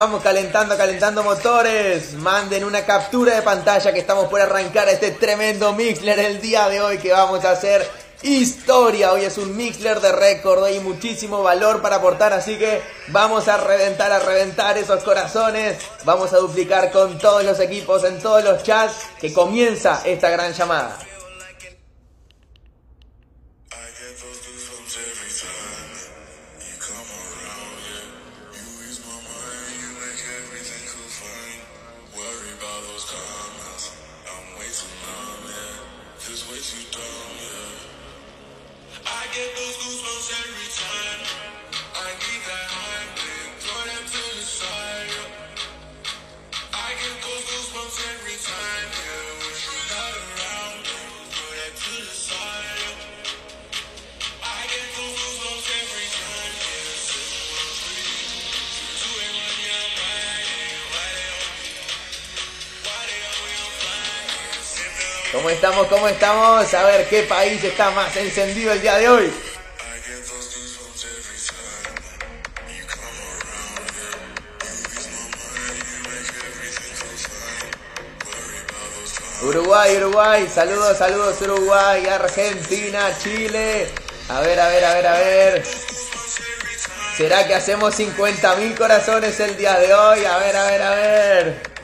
Vamos calentando, calentando motores. Manden una captura de pantalla que estamos por arrancar este tremendo Mixler el día de hoy que vamos a hacer historia. Hoy es un Mixler de récord, hay muchísimo valor para aportar, así que vamos a reventar, a reventar esos corazones. Vamos a duplicar con todos los equipos en todos los chats que comienza esta gran llamada. ¿Cómo estamos? ¿Cómo estamos? A ver qué país está más encendido el día de hoy. Uruguay, Uruguay, saludos, saludos Uruguay, Argentina, Chile. A ver, a ver, a ver, a ver. ¿Será que hacemos 50.000 corazones el día de hoy? A ver, a ver, a ver.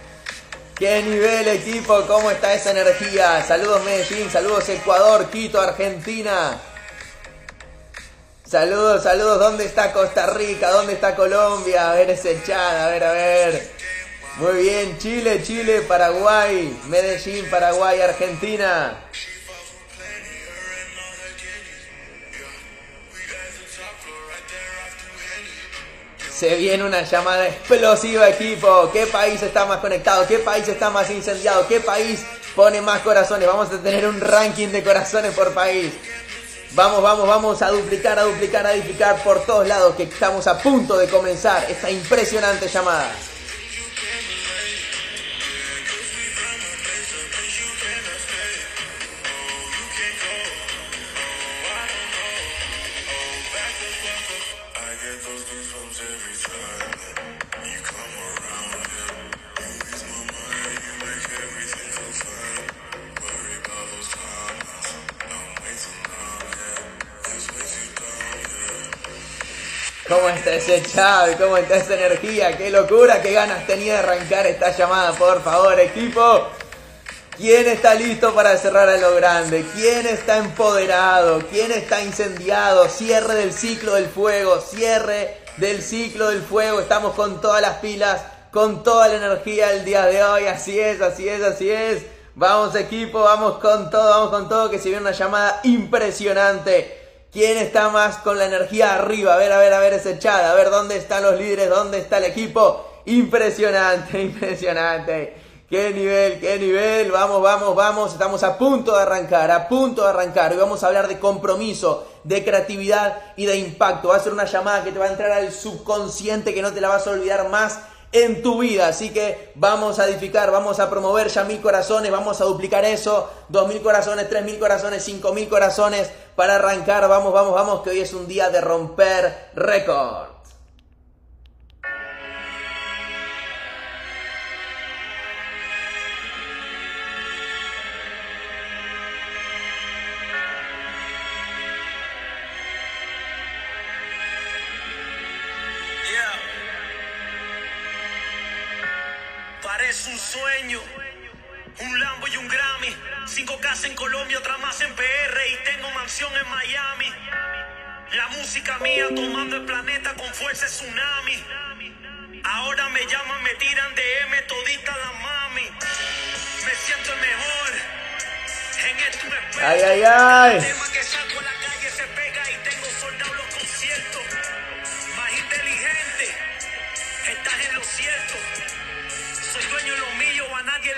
¿Qué nivel equipo? ¿Cómo está esa energía? Saludos Medellín, saludos Ecuador, Quito, Argentina. Saludos, saludos. ¿Dónde está Costa Rica? ¿Dónde está Colombia? A ver ese chat, a ver, a ver. Muy bien, Chile, Chile, Paraguay, Medellín, Paraguay, Argentina. Se viene una llamada explosiva, equipo. ¿Qué país está más conectado? ¿Qué país está más incendiado? ¿Qué país pone más corazones? Vamos a tener un ranking de corazones por país. Vamos, vamos, vamos a duplicar, a duplicar, a duplicar por todos lados que estamos a punto de comenzar esta impresionante llamada. Ese chat? ¿Cómo está esa energía? ¡Qué locura! ¡Qué ganas tenía de arrancar esta llamada! Por favor, equipo. ¿Quién está listo para cerrar a lo grande? ¿Quién está empoderado? ¿Quién está incendiado? Cierre del ciclo del fuego. Cierre del ciclo del fuego. Estamos con todas las pilas, con toda la energía el día de hoy. Así es, así es, así es. Vamos equipo, vamos con todo, vamos con todo, que se viene una llamada impresionante. ¿Quién está más con la energía arriba? A ver, a ver, a ver ese chat. A ver dónde están los líderes, dónde está el equipo. Impresionante, impresionante. Qué nivel, qué nivel. Vamos, vamos, vamos. Estamos a punto de arrancar, a punto de arrancar. Hoy vamos a hablar de compromiso, de creatividad y de impacto. Va a ser una llamada que te va a entrar al subconsciente que no te la vas a olvidar más en tu vida. Así que vamos a edificar, vamos a promover ya mil corazones, vamos a duplicar eso, dos mil corazones, tres mil corazones, cinco mil corazones para arrancar. Vamos, vamos, vamos, que hoy es un día de romper récord. Parece un sueño. Un Lambo y un Grammy. Cinco casas en Colombia, otra más en PR. Y tengo mansión en Miami. La música mía tomando el planeta con fuerza tsunami. Ahora me llaman, me tiran DM todita la mami. Me siento el mejor. En esto me espero. Ay, ay, ay.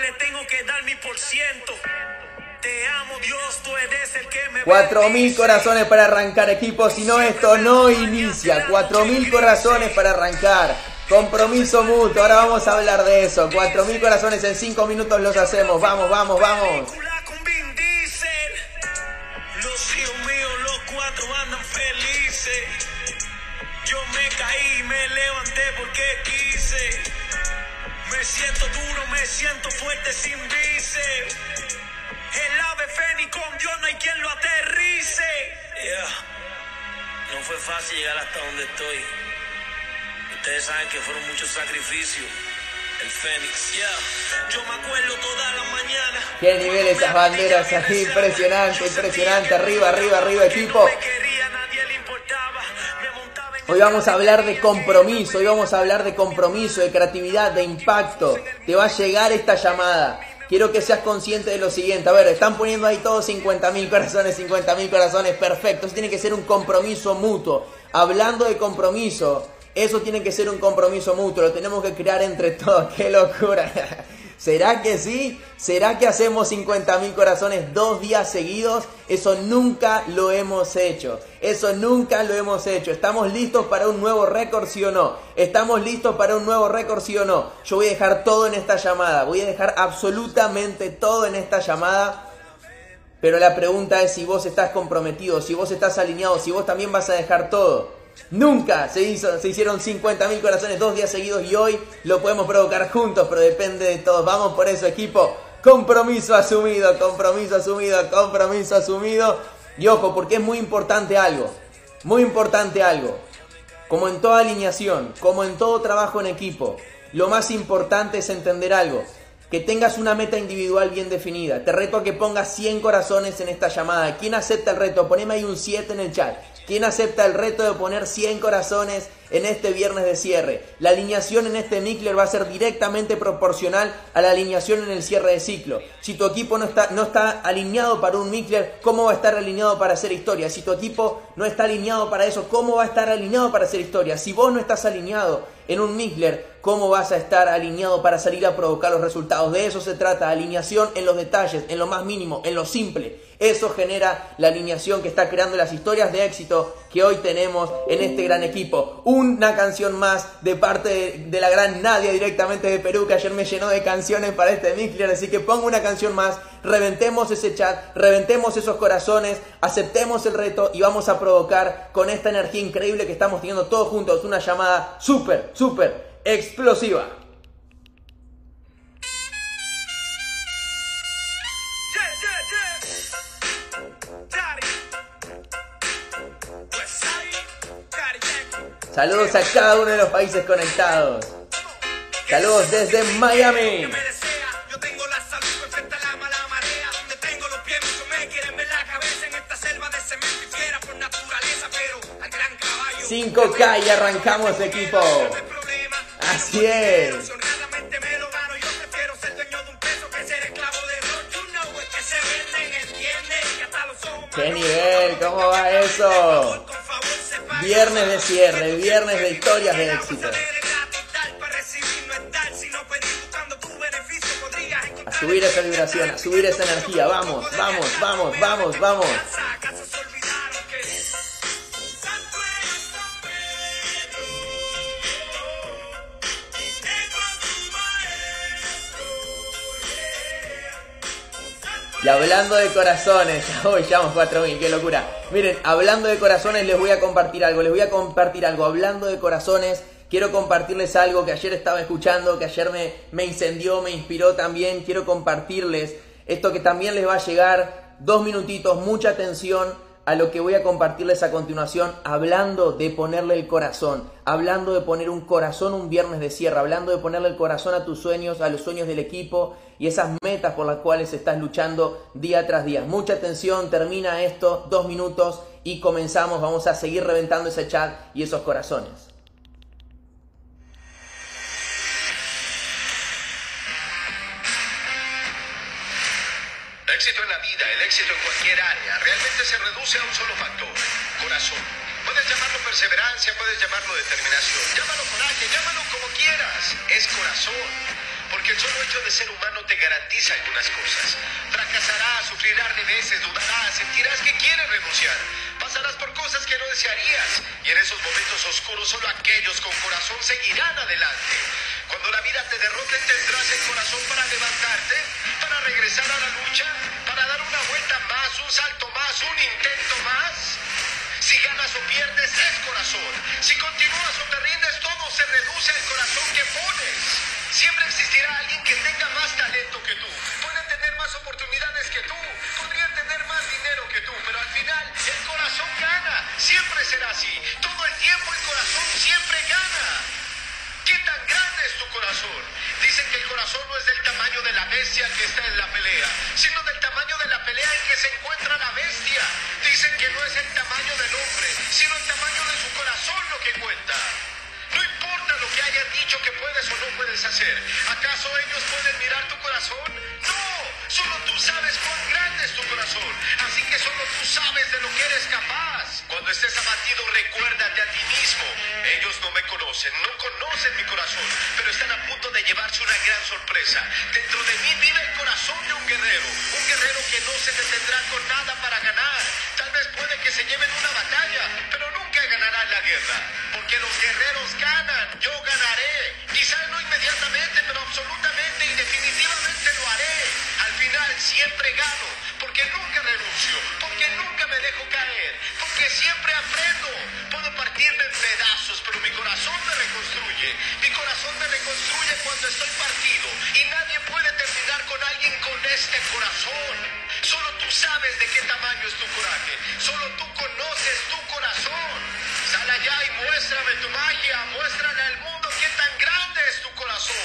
Le tengo que dar mi por ciento. Te amo, Dios, tú eres el que me Cuatro mil bendice. corazones para arrancar, equipo. Si no, esto no inicia. Cuatro mil corazones para arrancar. Compromiso mutuo. Ahora vamos a hablar de eso. Cuatro mil corazones en cinco minutos los hacemos. Vamos, vamos, vamos. Los hijos míos, los cuatro andan felices. Yo me caí y me levanté porque quise. Me siento duro, me siento fuerte sin bíceps. El ave fénix con Dios no hay quien lo aterrice. Yeah. No fue fácil llegar hasta donde estoy. Ustedes saben que fueron muchos sacrificios. El Fénix, yeah. Yo me acuerdo toda la mañana. Qué nivel esas banderas ahí, impresionante, impresionante. Arriba, arriba, arriba, equipo. Hoy vamos a hablar de compromiso, hoy vamos a hablar de compromiso, de creatividad, de impacto. Te va a llegar esta llamada. Quiero que seas consciente de lo siguiente. A ver, están poniendo ahí todos 50 mil corazones, 50 mil corazones, perfecto. Eso tiene que ser un compromiso mutuo. Hablando de compromiso, eso tiene que ser un compromiso mutuo, lo tenemos que crear entre todos. ¡Qué locura! ¿Será que sí? ¿Será que hacemos 50.000 corazones dos días seguidos? Eso nunca lo hemos hecho. Eso nunca lo hemos hecho. ¿Estamos listos para un nuevo récord, sí o no? ¿Estamos listos para un nuevo récord, sí o no? Yo voy a dejar todo en esta llamada. Voy a dejar absolutamente todo en esta llamada. Pero la pregunta es si vos estás comprometido, si vos estás alineado, si vos también vas a dejar todo. Nunca se, hizo, se hicieron 50.000 corazones dos días seguidos y hoy lo podemos provocar juntos, pero depende de todos. Vamos por eso, equipo. Compromiso asumido, compromiso asumido, compromiso asumido. Y ojo, porque es muy importante algo. Muy importante algo. Como en toda alineación, como en todo trabajo en equipo, lo más importante es entender algo. Que tengas una meta individual bien definida. Te reto a que pongas 100 corazones en esta llamada. ¿Quién acepta el reto? Poneme ahí un 7 en el chat. ¿Quién acepta el reto de poner 100 corazones en este viernes de cierre? La alineación en este Mikler va a ser directamente proporcional a la alineación en el cierre de ciclo. Si tu equipo no está, no está alineado para un Mikler, ¿cómo va a estar alineado para hacer historia? Si tu equipo no está alineado para eso, ¿cómo va a estar alineado para hacer historia? Si vos no estás alineado en un Mikler, ¿cómo vas a estar alineado para salir a provocar los resultados? De eso se trata, alineación en los detalles, en lo más mínimo, en lo simple. Eso genera la alineación que está creando las historias de éxito que hoy tenemos en este gran equipo. Una canción más de parte de, la gran Nadia directamente de Perú que ayer me llenó de canciones para este Mixler. Así que pongo una canción más, reventemos ese chat, reventemos esos corazones, aceptemos el reto y vamos a provocar con esta energía increíble que estamos teniendo todos juntos una llamada súper, súper explosiva. Saludos a cada uno de los países conectados. Saludos desde Miami. Caballo. 5K y arrancamos equipo. Así es. ¿Qué nivel? ¿Cómo va eso? Viernes de cierre, viernes de historias de éxito. A subir esa vibración, a subir esa energía. Vamos, vamos, vamos, vamos, vamos. Hablando de corazones, hoy llevamos 4000, qué locura. Miren, hablando de corazones les voy a compartir algo, les voy a compartir algo. Hablando de corazones, quiero compartirles algo que ayer estaba escuchando, que ayer me, me incendió, me inspiró también. Quiero compartirles esto que también les va a llegar. Dos minutitos, mucha atención a lo que voy a compartirles a continuación, hablando de ponerle el corazón, hablando de poner un corazón un viernes de cierre, hablando de ponerle el corazón a tus sueños, a los sueños del equipo y esas metas por las cuales estás luchando día tras día. Mucha atención, termina esto, dos minutos y comenzamos, vamos a seguir reventando ese chat y esos corazones. Éxito en la vida, el éxito en cualquier área, realmente se reduce a un solo factor, corazón. Puedes llamarlo perseverancia, puedes llamarlo determinación, llámalo coraje, llámalo como quieras, es corazón. Porque el solo hecho de ser humano te garantiza algunas cosas. Fracasarás, sufrirás de veces, dudarás, sentirás que quieres renunciar. Pasarás por cosas que no desearías. Y en esos momentos oscuros solo aquellos con corazón seguirán adelante. Cuando la vida te derrote tendrás el corazón para levantarte, para regresar a la lucha, para dar una vuelta más, un salto más, un intento más. Si ganas o pierdes es corazón. Si continúas o te rindes, todo se reduce al corazón que pones. Siempre existirá alguien que tenga más talento que tú. Puede tener más oportunidades que tú. Podría tener más dinero que tú. Pero al final, el corazón gana. Siempre será así. Todo el tiempo el corazón siempre gana. ¿Qué tan grande es tu corazón? Dicen que el corazón no es del tamaño de la bestia que está en la pelea, sino del tamaño de la pelea en que se encuentra la bestia. Dicen que no es el tamaño del hombre, sino el tamaño de su corazón lo que cuenta. Que hayan dicho que puedes o no puedes hacer. ¿Acaso ellos pueden mirar tu corazón? No, solo tú sabes cuán grande es tu corazón. Así que solo tú sabes de lo que eres capaz. Cuando estés abatido, recuérdate a ti mismo. Ellos no me conocen, no conocen mi corazón, pero están a punto de llevarse una gran sorpresa. Dentro de mí vive el corazón de un guerrero, un guerrero que no se detendrá con nada para ganar. Tal vez puede que se lleven una batalla, pero nunca ganarán la guerra, porque los guerreros ganan, yo ganaré. Quizás no inmediatamente, pero absolutamente y definitivamente lo haré. Al final siempre gano, porque nunca renuncio, porque nunca me dejo caer, porque siempre aprendo. Puedo partirme en pedazos, pero mi corazón me reconstruye. Mi corazón me reconstruye cuando estoy partido y nadie puede terminar con alguien con este corazón. Solo tú sabes de qué tamaño es tu coraje. Solo tú conoces tu corazón. Sal allá y muéstrame tu magia. Muéstrale al mundo qué tan grande es tu corazón.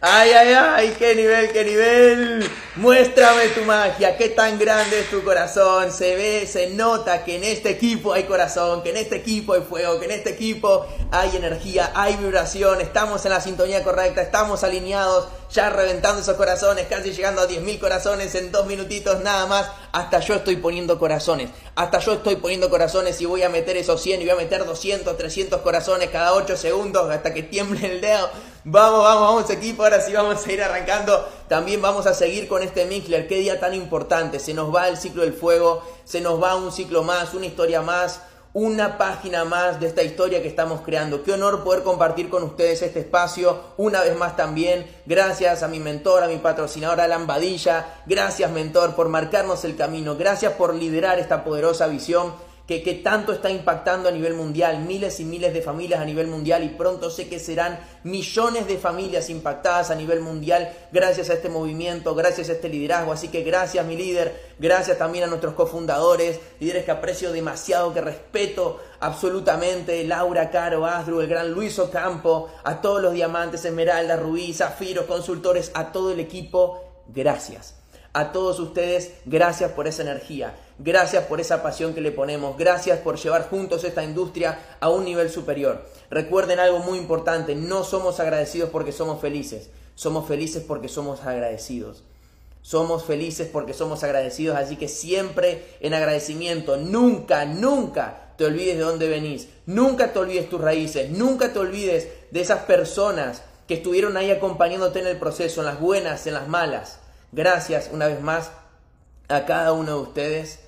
Ay, ay, ay, qué nivel, qué nivel. Muéstrame tu magia, qué tan grande es tu corazón. Se ve, se nota que en este equipo hay corazón, que en este equipo hay fuego, que en este equipo hay energía, hay vibración. Estamos en la sintonía correcta, estamos alineados, ya reventando esos corazones, casi llegando a 10.000 corazones en dos minutitos nada más. Hasta yo estoy poniendo corazones, hasta yo estoy poniendo corazones y voy a meter esos 100 y voy a meter 200, 300 corazones cada 8 segundos hasta que tiemble el dedo. Vamos, vamos, vamos equipo, ahora sí vamos a ir arrancando. También vamos a seguir con este Mixler, qué día tan importante. Se nos va el ciclo del fuego, se nos va un ciclo más, una historia más, una página más de esta historia que estamos creando. Qué honor poder compartir con ustedes este espacio una vez más también. Gracias a mi mentor, a mi patrocinador Alan Badilla. Gracias mentor por marcarnos el camino. Gracias por liderar esta poderosa visión que, tanto está impactando a nivel mundial, miles y miles de familias a nivel mundial y pronto sé que serán millones de familias impactadas a nivel mundial gracias a este movimiento, gracias a este liderazgo. Así que gracias mi líder, gracias también a nuestros cofundadores, líderes que aprecio demasiado, que respeto absolutamente, Laura Caro, Asdru, el gran Luis Ocampo, a todos los diamantes, Esmeralda, Rubí, Zafiro, consultores, a todo el equipo, gracias. A todos ustedes, gracias por esa energía, gracias por esa pasión que le ponemos, gracias por llevar juntos esta industria a un nivel superior. Recuerden algo muy importante, no somos agradecidos porque somos felices, somos felices porque somos agradecidos. Somos felices porque somos agradecidos, así que siempre en agradecimiento, nunca, nunca te olvides de dónde venís, nunca te olvides tus raíces, nunca te olvides de esas personas que estuvieron ahí acompañándote en el proceso, en las buenas, en las malas. Gracias una vez más a cada uno de ustedes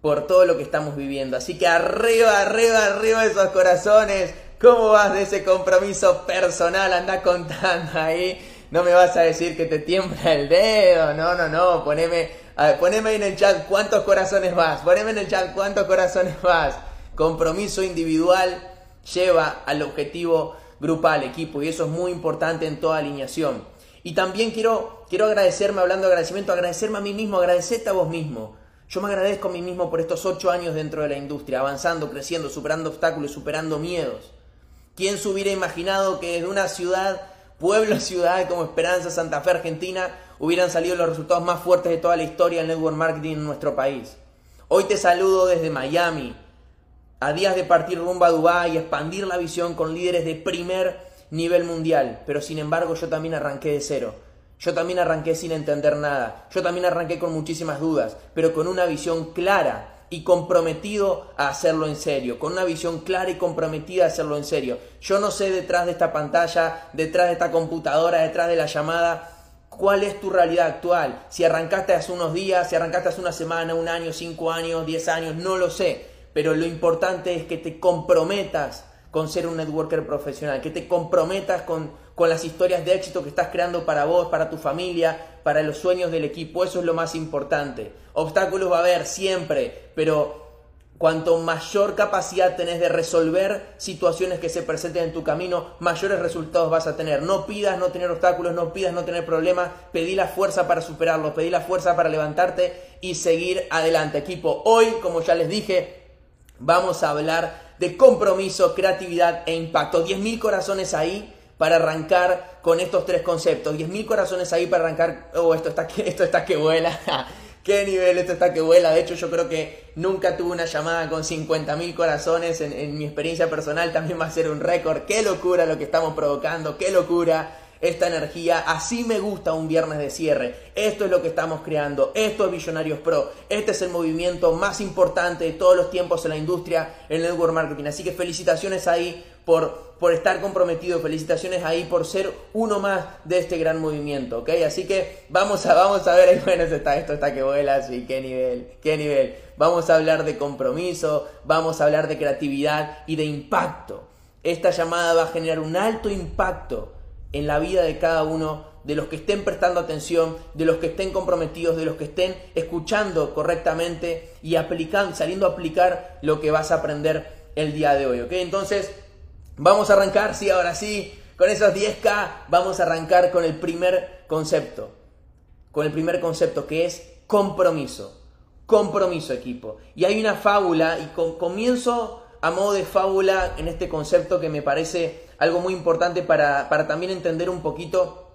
por todo lo que estamos viviendo. Así que arriba, arriba, arriba esos corazones. ¿Cómo vas de ese compromiso personal? Anda contando ahí. No me vas a decir que te tiembla el dedo. No, no, no. Poneme, poneme ahí en el chat cuántos corazones vas. Poneme en el chat cuántos corazones vas. Compromiso individual lleva al objetivo grupal, equipo. Y eso es muy importante en toda alineación. Y también quiero, quiero agradecerme, hablando de agradecimiento, agradecerme a mí mismo, agradecerte a vos mismo. Yo me agradezco a mí mismo por estos ocho años dentro de la industria, avanzando, creciendo, superando obstáculos, superando miedos. ¿Quién se hubiera imaginado que desde una ciudad, pueblo, ciudad como Esperanza, Santa Fe, Argentina, hubieran salido los resultados más fuertes de toda la historia del network marketing en nuestro país? Hoy te saludo desde Miami, a días de partir rumbo a Dubái y expandir la visión con líderes de primer nivel mundial, pero sin embargo yo también arranqué de cero. Yo también arranqué sin entender nada. Yo también arranqué con muchísimas dudas, pero con una visión clara y comprometido a hacerlo en serio, con una visión clara y comprometida a hacerlo en serio. Yo no sé detrás de esta pantalla, detrás de esta computadora, detrás de la llamada, cuál es tu realidad actual. Si arrancaste hace unos días, si arrancaste hace una semana, un año, cinco años, diez años, no lo sé. Pero lo importante es que te comprometas con ser un networker profesional, que te comprometas con, con las historias de éxito que estás creando para vos, para tu familia, para los sueños del equipo. Eso es lo más importante. Obstáculos va a haber siempre, pero Cuanto mayor capacidad tenés de resolver situaciones que se presenten en tu camino, mayores resultados vas a tener. No pidas no tener obstáculos, no pidas no tener problemas, pedí la fuerza para superarlos, pedí la fuerza para levantarte y seguir adelante. Equipo, hoy, como ya les dije, vamos a hablar de compromiso, creatividad e impacto. 10.000 corazones ahí para arrancar con estos tres conceptos. 10.000 corazones ahí para arrancar. Oh, esto está que, esto está que vuela. qué nivel esto está que vuela. De hecho, yo creo que nunca tuve una llamada con 50.000 corazones en, en, mi experiencia personal. También va a ser un récord. Qué locura lo que estamos provocando. Qué locura esta energía. Así me gusta un viernes de cierre. Esto es lo que estamos creando. Esto es Visionarios Pro. Este es el movimiento más importante de todos los tiempos en la industria, el network marketing. Así que felicitaciones ahí por, por estar comprometido. Felicitaciones ahí por ser uno más de este gran movimiento. ¿ok? Así que vamos a, vamos a ver. Bueno, está, esto está que vuela. Sí, qué nivel, qué nivel. Vamos a hablar de compromiso. Vamos a hablar de creatividad y de impacto. Esta llamada va a generar un alto impacto en la vida de cada uno de los que estén prestando atención, de los que estén comprometidos, de los que estén escuchando correctamente y aplicando, saliendo a aplicar lo que vas a aprender el día de hoy, ¿ok? Entonces, vamos a arrancar, sí, ahora sí, con esos 10K, vamos a arrancar con el primer concepto, con el primer concepto que es compromiso, compromiso equipo. Y hay una fábula, y comienzo a modo de fábula en este concepto que me parece algo muy importante para, también entender un poquito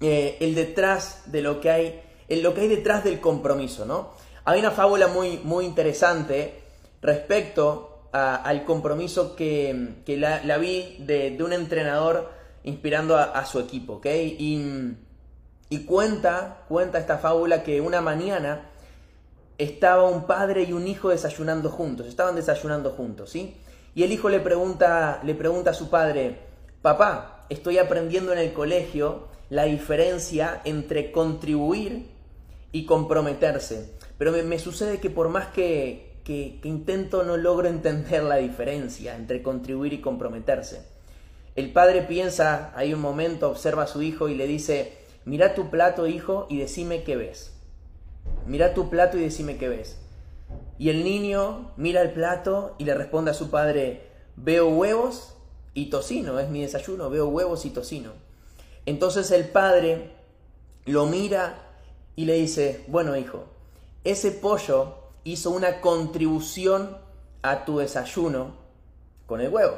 eh, el detrás de lo que hay, lo que hay detrás del compromiso, ¿no? Hay una fábula muy, muy interesante respecto al compromiso que, la, vi de, un entrenador inspirando a, su equipo, ¿ok? Y, y, cuenta, cuenta esta fábula que una mañana estaba un padre y un hijo desayunando juntos, estaban desayunando juntos, ¿sí? Y el hijo le pregunta, le pregunta a su padre, papá, estoy aprendiendo en el colegio la diferencia entre contribuir y comprometerse. Pero me, sucede que por más que, que, intento no logro entender la diferencia entre contribuir y comprometerse. El padre piensa, hay un momento, observa a su hijo y le dice, mira tu plato, hijo, y decime qué ves. Mira tu plato y decime qué ves. Y el niño mira el plato y le responde a su padre, veo huevos y tocino, es mi desayuno, veo huevos y tocino. Entonces el padre lo mira y le dice, bueno hijo, ese pollo hizo una contribución a tu desayuno con el huevo.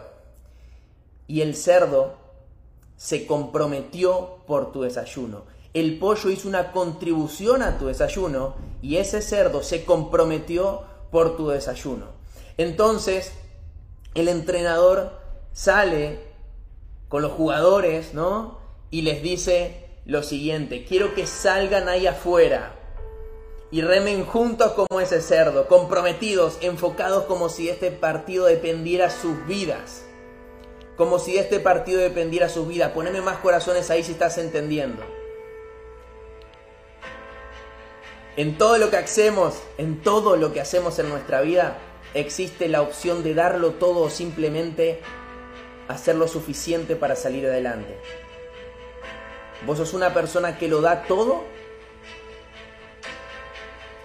Y el cerdo se comprometió por tu desayuno. El pollo hizo una contribución a tu desayuno y ese cerdo se comprometió por tu desayuno. Entonces, el entrenador sale con los jugadores, ¿no? Y les dice lo siguiente, quiero que salgan ahí afuera y remen juntos como ese cerdo, comprometidos, enfocados como si este partido dependiera sus vidas. Como si este partido dependiera sus vidas. Poneme más corazones ahí si estás entendiendo. En todo lo que hacemos, en todo lo que hacemos en nuestra vida, existe la opción de darlo todo o simplemente hacer lo suficiente para salir adelante. ¿Vos sos una persona que lo da todo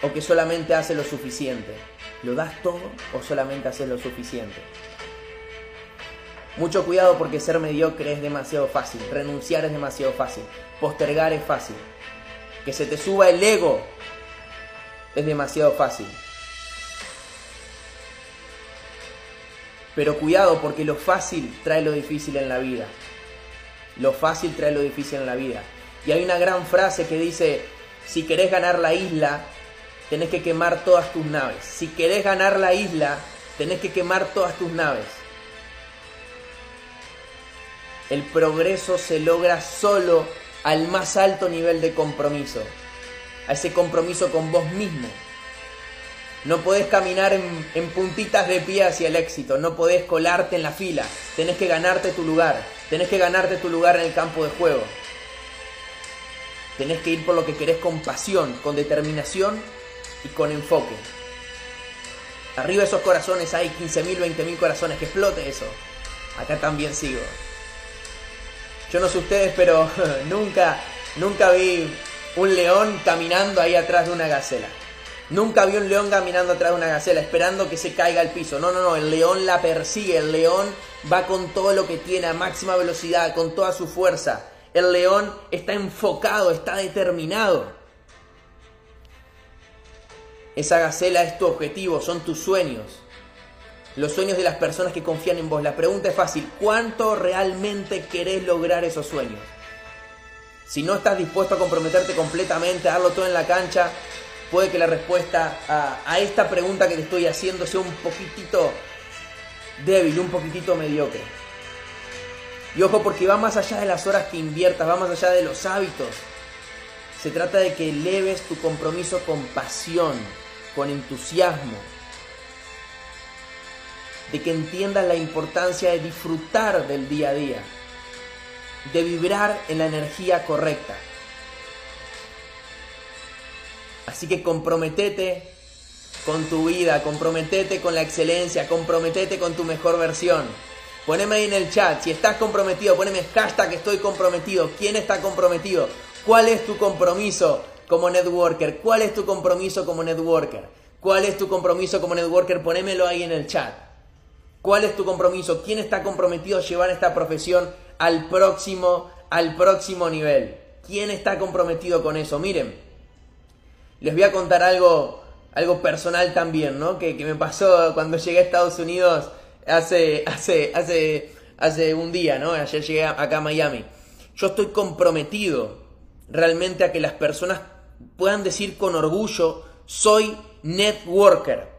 o que solamente hace lo suficiente? ¿Lo das todo o solamente haces lo suficiente? Mucho cuidado porque ser mediocre es demasiado fácil, renunciar es demasiado fácil, postergar es fácil. Que se te suba el ego es demasiado fácil. Pero cuidado porque lo fácil trae lo difícil en la vida. Lo fácil trae lo difícil en la vida. Y hay una gran frase que dice, si querés ganar la isla, tenés que quemar todas tus naves. Si querés ganar la isla, tenés que quemar todas tus naves. El progreso se logra solo al más alto nivel de compromiso a ese compromiso con vos mismo. No podés caminar en, puntitas de pie hacia el éxito, no podés colarte en la fila, tenés que ganarte tu lugar, tenés que ganarte tu lugar en el campo de juego. Tenés que ir por lo que querés con pasión, con determinación y con enfoque. Arriba esos corazones hay 15.000, 20.000 corazones, que explote eso. Acá también sigo. Yo no sé ustedes, pero nunca, nunca vi un león caminando ahí atrás de una gacela. Nunca vi un león caminando atrás de una gacela esperando que se caiga al piso. No, no, no, el león la persigue, el león va con todo lo que tiene a máxima velocidad, con toda su fuerza. El león está enfocado, está determinado. Esa gacela es tu objetivo, son tus sueños. Los sueños de las personas que confían en vos. La pregunta es fácil, ¿cuánto realmente querés lograr esos sueños? Si no estás dispuesto a comprometerte completamente, a darlo todo en la cancha, puede que la respuesta a, esta pregunta que te estoy haciendo sea un poquitito débil, un poquitito mediocre. Y ojo porque va más allá de las horas que inviertas, va más allá de los hábitos. Se trata de que eleves tu compromiso con pasión, con entusiasmo. De que entiendas la importancia de disfrutar del día a día. De vibrar en la energía correcta. Así que comprometete con tu vida, comprometete con la excelencia, comprometete con tu mejor versión. Poneme ahí en el chat, si estás comprometido, poneme hashtag estoy comprometido. ¿Quién está comprometido? ¿Cuál es tu compromiso como networker? ¿Cuál es tu compromiso como networker? ¿Cuál es tu compromiso como networker? Ponémelo ahí en el chat. ¿Cuál es tu compromiso? ¿Quién está comprometido a llevar esta profesión al próximo, al próximo nivel? ¿Quién está comprometido con eso? Miren, les voy a contar algo, algo personal también, ¿no? Que, me pasó cuando llegué a Estados Unidos hace, hace, hace, hace un día, ¿no? Ayer llegué acá a Miami. Yo estoy comprometido realmente a que las personas puedan decir con orgullo, soy networker.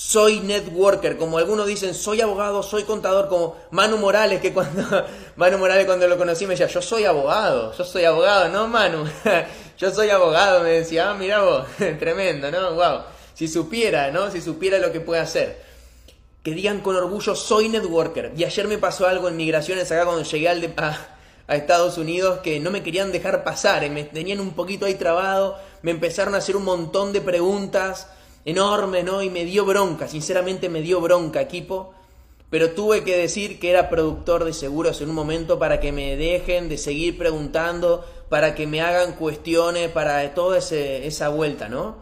Soy networker, como algunos dicen, soy abogado, soy contador, como Manu Morales, que cuando Manu Morales cuando lo conocí me decía, yo soy abogado, yo soy abogado, no Manu, yo soy abogado, me decía, ah, mira vos, tremendo, ¿no? Wow. Si supiera, ¿no? Si supiera lo que puede hacer. Que digan con orgullo, soy networker. Y ayer me pasó algo en migraciones acá cuando llegué al a, Estados Unidos que no me querían dejar pasar, y me tenían un poquito ahí trabado, me empezaron a hacer un montón de preguntas enormes, ¿no? Y me dio bronca, sinceramente me dio bronca, equipo pero tuve que decir que era productor de seguros en un momento para que me dejen de seguir preguntando, para que me hagan cuestiones, para toda esa vuelta, ¿no?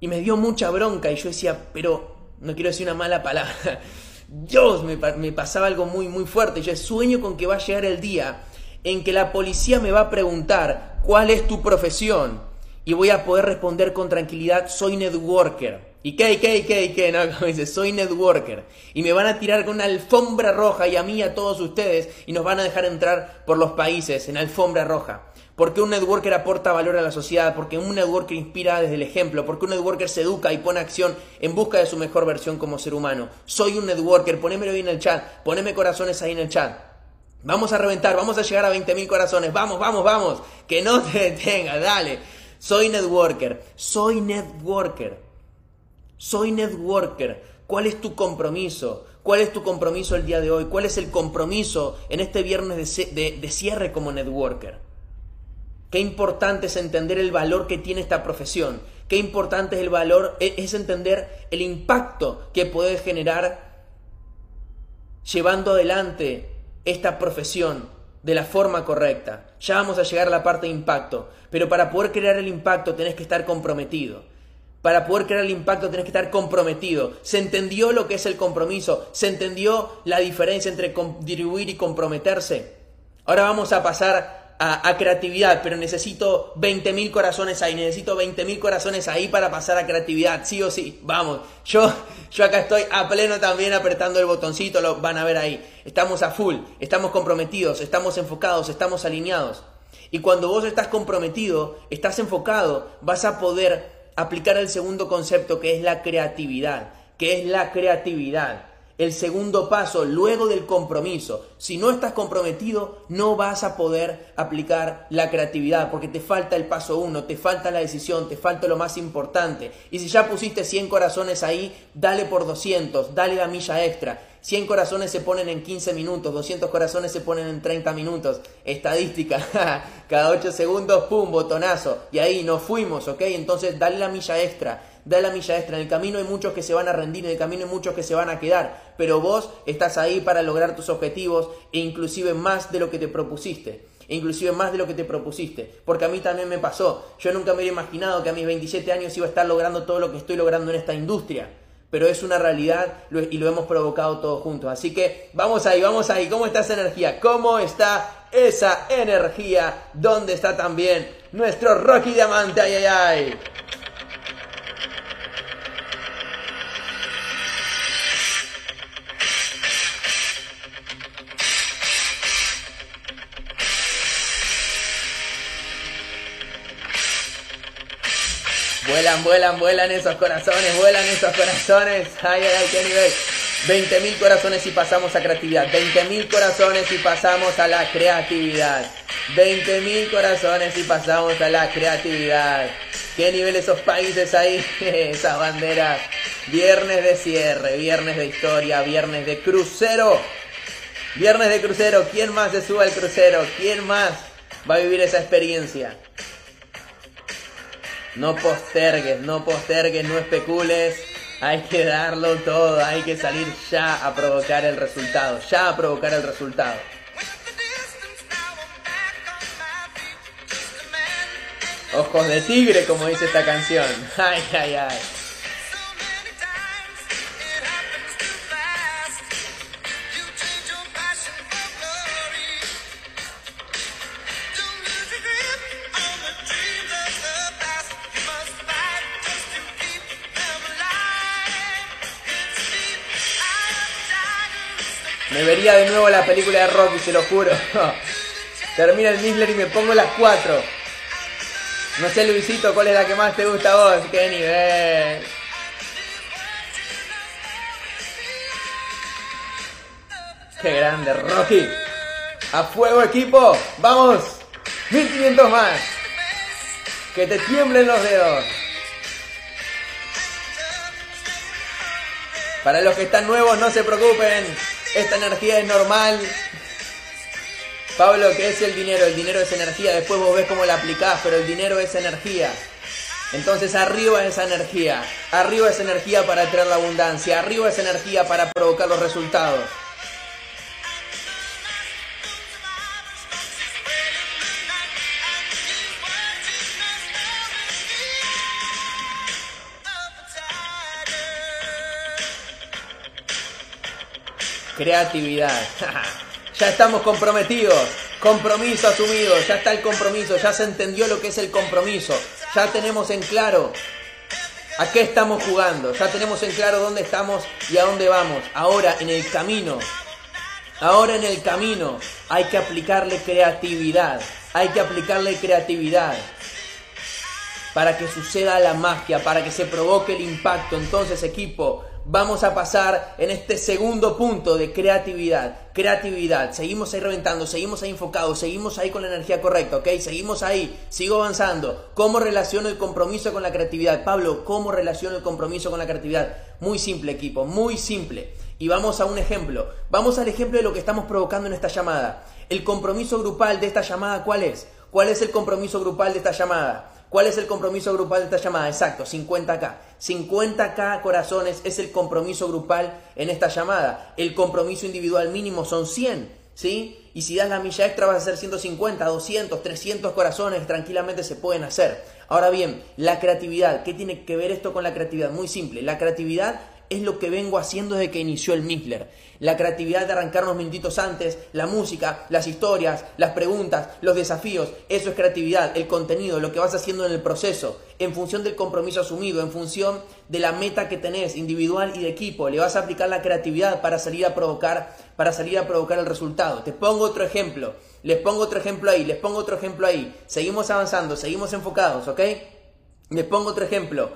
Y me dio mucha bronca y yo decía, pero no quiero decir una mala palabra. Dios, me pasaba algo muy, muy fuerte. Yo sueño con que va a llegar el día en que la policía me va a preguntar cuál es tu profesión y voy a poder responder con tranquilidad, soy networker. ¿Y qué, qué, qué, qué? No, como dice, soy networker. Y me van a tirar con una alfombra roja y a mí y a todos ustedes y nos van a dejar entrar por los países en alfombra roja. Porque un networker aporta valor a la sociedad, porque un networker inspira desde el ejemplo, porque un networker se educa y pone acción en busca de su mejor versión como ser humano. Soy un networker, ponémelo ahí en el chat, poneme corazones ahí en el chat. Vamos a reventar, vamos a llegar a 20.000 corazones, vamos, vamos, vamos, que no te detenga, dale. Soy networker, soy networker. Soy networker. ¿Cuál es tu compromiso? ¿Cuál es tu compromiso el día de hoy? ¿Cuál es el compromiso en este viernes de, cierre como networker? Qué importante es entender el valor que tiene esta profesión. Qué importante es el valor, e, es entender el impacto que puede generar llevando adelante esta profesión de la forma correcta. Ya vamos a llegar a la parte de impacto, pero para poder crear el impacto tenés que estar comprometido. Para poder crear el impacto tenés que estar comprometido. Se entendió lo que es el compromiso. Se entendió la diferencia entre contribuir y comprometerse. Ahora vamos a pasar a, creatividad, pero necesito 20.000 corazones ahí. Necesito 20.000 corazones ahí para pasar a creatividad. Sí o sí. Vamos. Yo, yo acá estoy a pleno también apretando el botoncito. Lo van a ver ahí. Estamos a full. Estamos comprometidos. Estamos enfocados. Estamos alineados. Y cuando vos estás comprometido, estás enfocado, vas a poder aplicar el segundo concepto que es la creatividad, que es la creatividad. El segundo paso, luego del compromiso. Si no estás comprometido, no vas a poder aplicar la creatividad porque te falta el paso uno, te falta la decisión, te falta lo más importante. Y si ya pusiste 100 corazones ahí, dale por 200, dale la milla extra. 100 corazones se ponen en 15 minutos, 200 corazones se ponen en 30 minutos. Estadística, cada 8 segundos, pum, botonazo. Y ahí nos fuimos, ¿ok? Entonces dale la milla extra, dale la milla extra. En el camino hay muchos que se van a rendir, en el camino hay muchos que se van a quedar. Pero vos estás ahí para lograr tus objetivos e inclusive más de lo que te propusiste. e inclusive más de lo que te propusiste, porque a mí también me pasó. Yo nunca me hubiera imaginado que a mis 27 años iba a estar logrando todo lo que estoy logrando en esta industria, pero es una realidad y lo hemos provocado todos juntos. Así que vamos ahí, vamos ahí. ¿Cómo está esa energía? ¿Cómo está esa energía? ¿Dónde está también nuestro Rocky Diamante? ¡Ay, ay, ay! Vuelan, vuelan, vuelan esos corazones, vuelan esos corazones. Ay, ay, ay, qué nivel. 20.000 corazones y pasamos a creatividad. 20.000 corazones y pasamos a la creatividad. 20.000 corazones y pasamos a la creatividad. ¿Qué nivel esos países ahí? Esas banderas. Viernes de cierre, viernes de historia, viernes de crucero. Viernes de crucero. ¿Quién más se sube al crucero? ¿Quién más va a vivir esa experiencia? No postergues, no postergues, no especules. Hay que darlo todo, hay que salir ya a provocar el resultado, ya a provocar el resultado. Ojos de tigre, como dice esta canción. Ay, ay, ay. Vería de nuevo la película de Rocky, se lo juro. Termina el Miller y me pongo las cuatro. No sé, Luisito, ¿cuál es la que más te gusta a vos? ¡Qué nivel! ¡Qué grande, Rocky! ¡A fuego, equipo! ¡Vamos! ¡1500 más! ¡Que te tiemblen los dedos! Para los que están nuevos, no se preocupen. Esta energía es normal. Pablo, ¿qué es el dinero? El dinero es energía. Después vos ves cómo la aplicás, pero el dinero es energía. Entonces arriba esa energía. Arriba esa energía para traer la abundancia. Arriba esa energía para provocar los resultados. Creatividad. ya estamos comprometidos. Compromiso asumido. Ya está el compromiso. Ya se entendió lo que es el compromiso. Ya tenemos en claro a qué estamos jugando. Ya tenemos en claro dónde estamos y a dónde vamos. Ahora en el camino. Ahora en el camino hay que aplicarle creatividad. Hay que aplicarle creatividad para que suceda la magia, para que se provoque el impacto. Entonces, equipo, vamos a pasar en este segundo punto de creatividad. Creatividad, seguimos ahí reventando, seguimos ahí enfocados, seguimos ahí con la energía correcta, ¿ok? Seguimos ahí, sigo avanzando. ¿Cómo relaciono el compromiso con la creatividad? Pablo, ¿cómo relaciono el compromiso con la creatividad? Muy simple, equipo, muy simple. Y vamos a un ejemplo. Vamos al ejemplo de lo que estamos provocando en esta llamada. El compromiso grupal de esta llamada, ¿cuál es? ¿Cuál es el compromiso grupal de esta llamada? ¿Cuál es el compromiso grupal de esta llamada? Exacto, 50K. 50K corazones es el compromiso grupal en esta llamada. El compromiso individual mínimo son 100, ¿sí? Y si das la milla extra vas a hacer 150, 200, 300 corazones, tranquilamente se pueden hacer. Ahora bien, la creatividad, ¿qué tiene que ver esto con la creatividad? Muy simple, la creatividad es lo que vengo haciendo desde que inició el Mixler. La creatividad de arrancar unos minutitos antes, la música, las historias, las preguntas, los desafíos, eso es creatividad, el contenido, lo que vas haciendo en el proceso, en función del compromiso asumido, en función de la meta que tenés individual y de equipo, le vas a aplicar la creatividad para salir a provocar, para salir a provocar el resultado. Te pongo otro ejemplo, les pongo otro ejemplo ahí, les pongo otro ejemplo ahí. Seguimos avanzando, seguimos enfocados, ¿ok? Les pongo otro ejemplo.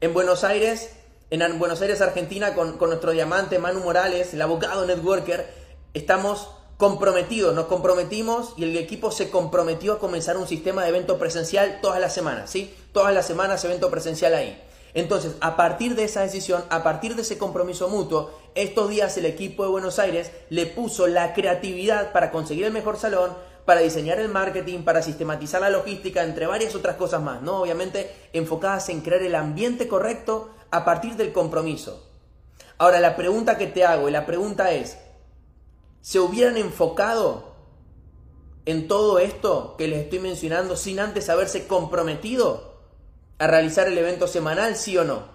En Buenos Aires en Buenos Aires, Argentina, con, nuestro diamante Manu Morales, el abogado networker, estamos comprometidos, nos comprometimos y el equipo se comprometió a comenzar un sistema de evento presencial todas las semanas, ¿sí? Todas las semanas evento presencial ahí. Entonces, a partir de esa decisión, a partir de ese compromiso mutuo, estos días el equipo de Buenos Aires le puso la creatividad para conseguir el mejor salón, para diseñar el marketing, para sistematizar la logística, entre varias otras cosas más, ¿no? Obviamente enfocadas en crear el ambiente correcto a partir del compromiso. Ahora, la pregunta que te hago, y la pregunta es, ¿se hubieran enfocado en todo esto que les estoy mencionando sin antes haberse comprometido a realizar el evento semanal, sí o no?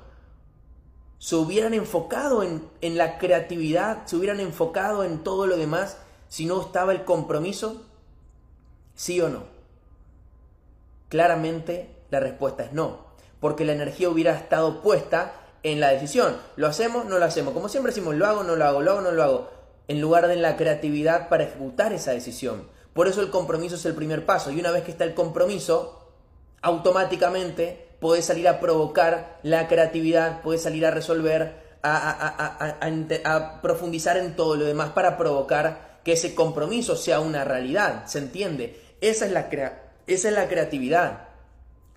¿Se hubieran enfocado en, en la creatividad? ¿Se hubieran enfocado en todo lo demás si no estaba el compromiso? ¿Sí o no? Claramente la respuesta es no, porque la energía hubiera estado puesta en la decisión. ¿Lo hacemos? No lo hacemos. Como siempre decimos, lo hago, no lo hago, lo hago, no lo hago. En lugar de en la creatividad para ejecutar esa decisión. Por eso el compromiso es el primer paso. Y una vez que está el compromiso, automáticamente puedes salir a provocar la creatividad, puedes salir a resolver, a, a, profundizar en todo lo demás para provocar que ese compromiso sea una realidad. ¿Se entiende? Esa es la, esa es la creatividad.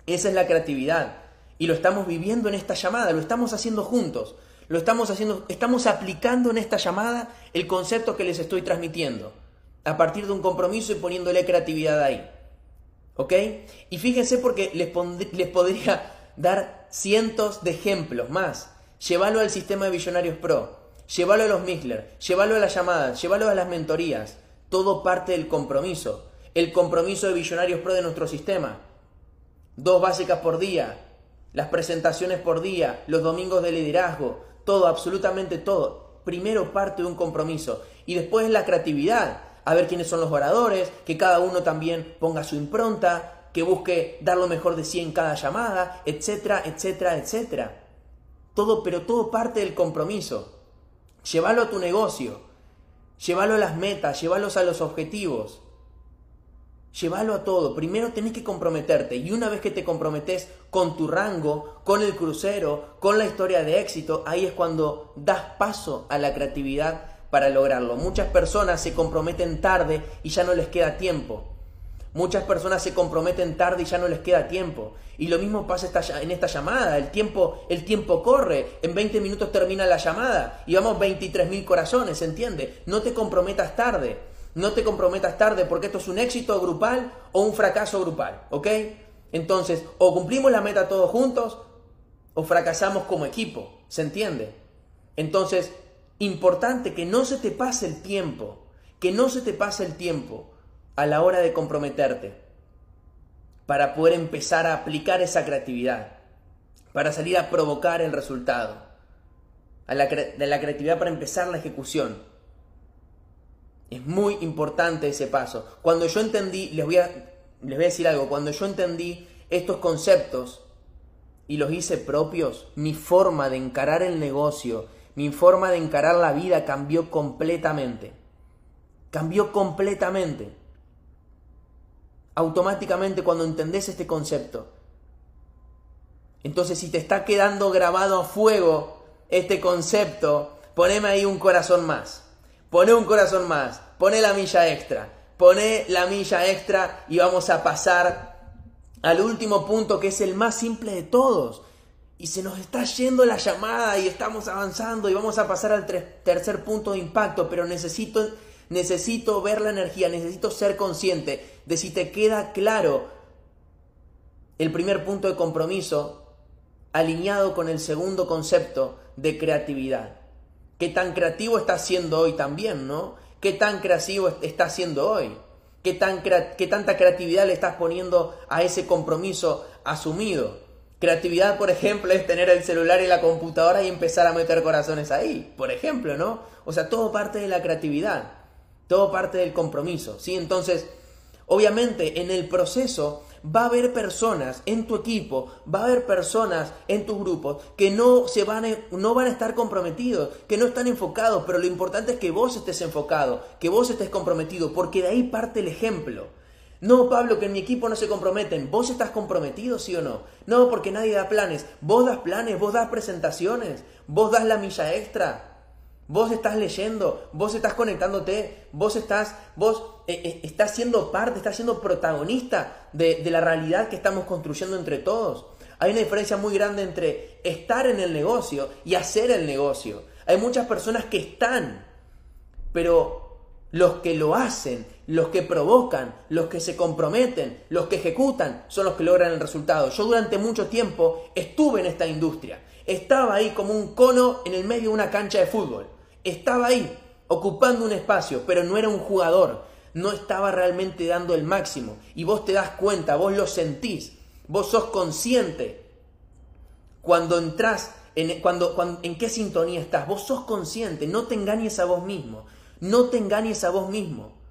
Esa es la creatividad. Y lo estamos viviendo en esta llamada, lo estamos haciendo juntos. Lo estamos haciendo, estamos aplicando en esta llamada el concepto que les estoy transmitiendo. A partir de un compromiso y poniéndole creatividad ahí. ¿Ok? Y fíjense porque les, les podría dar cientos de ejemplos más. Llévalo al sistema de Visionarios Pro. Llévalo a los Mixler. Llévalo a las llamadas. Llévalo a las mentorías. Todo parte del compromiso. El compromiso de Visionarios Pro de nuestro sistema dos básicas por día, las presentaciones por día, los domingos de liderazgo, todo, absolutamente todo. Primero parte de un compromiso y después la creatividad, a ver quiénes son los oradores, que cada uno también ponga su impronta, que busque dar lo mejor de sí en cada llamada, etcétera, etcétera, etcétera. Todo, pero todo parte del compromiso. Llévalo a tu negocio, llévalo a las metas, llévalos a los objetivos. Llévalo a todo. Primero tenés que comprometerte y una vez que te comprometes con tu rango, con el crucero, con la historia de éxito, ahí es cuando das paso a la creatividad para lograrlo. Muchas personas se comprometen tarde y ya no les queda tiempo. Muchas personas se comprometen tarde y ya no les queda tiempo. Y lo mismo pasa en esta llamada. El tiempo, el tiempo corre. En 20 minutos termina la llamada. Y vamos 23 mil corazones, ¿entiendes? No te comprometas tarde. No te comprometas tarde porque esto es un éxito grupal o un fracaso grupal, ¿ok? Entonces, o cumplimos la meta todos juntos o fracasamos como equipo, ¿se entiende? Entonces, importante que no se te pase el tiempo, que no se te pase el tiempo a la hora de comprometerte para poder empezar a aplicar esa creatividad, para salir a provocar el resultado, de la creatividad para empezar la ejecución. Es muy importante ese paso. Cuando yo entendí, les voy a, les voy a decir algo, cuando yo entendí estos conceptos y los hice propios, mi forma de encarar el negocio, mi forma de encarar la vida cambió completamente. Cambió completamente. Automáticamente cuando entendés este concepto. Entonces si te está quedando grabado a fuego este concepto, poneme ahí un corazón más. Pone un corazón más, pone la milla extra, pone la milla extra y vamos a pasar al último punto que es el más simple de todos. Y se nos está yendo la llamada y estamos avanzando y vamos a pasar al tercer punto de impacto, pero necesito, necesito ver la energía, necesito ser consciente de si te queda claro el primer punto de compromiso alineado con el segundo concepto de creatividad qué tan creativo estás siendo hoy también, ¿no? ¿Qué tan creativo estás siendo hoy? ¿Qué, tan ¿Qué tanta creatividad le estás poniendo a ese compromiso asumido? Creatividad, por ejemplo, es tener el celular y la computadora y empezar a meter corazones ahí, por ejemplo, ¿no? O sea, todo parte de la creatividad, todo parte del compromiso, ¿sí? Entonces, obviamente, en el proceso va a haber personas en tu equipo, va a haber personas en tus grupos que no, se van a, no van a estar comprometidos, que no están enfocados, pero lo importante es que vos estés enfocado, que vos estés comprometido, porque de ahí parte el ejemplo. No, Pablo, que en mi equipo no se comprometen. ¿Vos estás comprometido, sí o no? No, porque nadie da planes. Vos das planes, vos das presentaciones, vos das la milla extra. Vos estás leyendo, vos estás conectándote, vos estás, vos eh, eh, estás siendo parte, estás siendo protagonista de la realidad que estamos construyendo entre todos. Hay una diferencia muy grande entre estar en el negocio y hacer el negocio. Hay muchas personas que están, pero los que lo hacen, los que provocan, los que se comprometen, los que ejecutan, son los que logran el resultado. Yo durante mucho tiempo estuve en esta industria. Estaba ahí como un cono en el medio de una cancha de fútbol. Estaba ahí, ocupando un espacio, pero no era un jugador. No estaba realmente dando el máximo. Y vos te das cuenta, vos lo sentís, vos sos consciente cuando entras, en, cuando, en qué sintonía estás, vos sos consciente, no te engañes a vos mismo, no te engañes a vos mismo.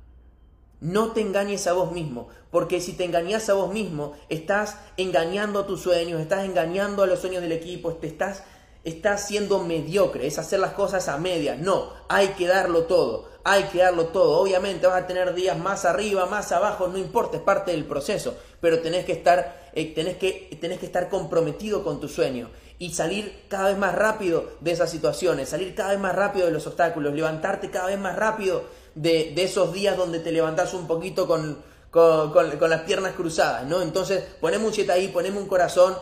No te engañes a vos mismo, porque si te engañas a vos mismo, estás engañando a tus sueños, estás engañando a los sueños del equipo, te estás, estás siendo mediocre, es hacer las cosas a medias. No, hay que darlo todo, hay que darlo todo. Obviamente vas a tener días más arriba, más abajo, no importa, es parte del proceso, pero tenés que estar, eh, tenés que, tenés que estar comprometido con tu sueño y salir cada vez más rápido de esas situaciones, salir cada vez más rápido de los obstáculos, levantarte cada vez más rápido de, esos días donde te levantás un poquito con, con, las piernas cruzadas, ¿no? Entonces, ponemos un 7 ahí, ponemos un corazón.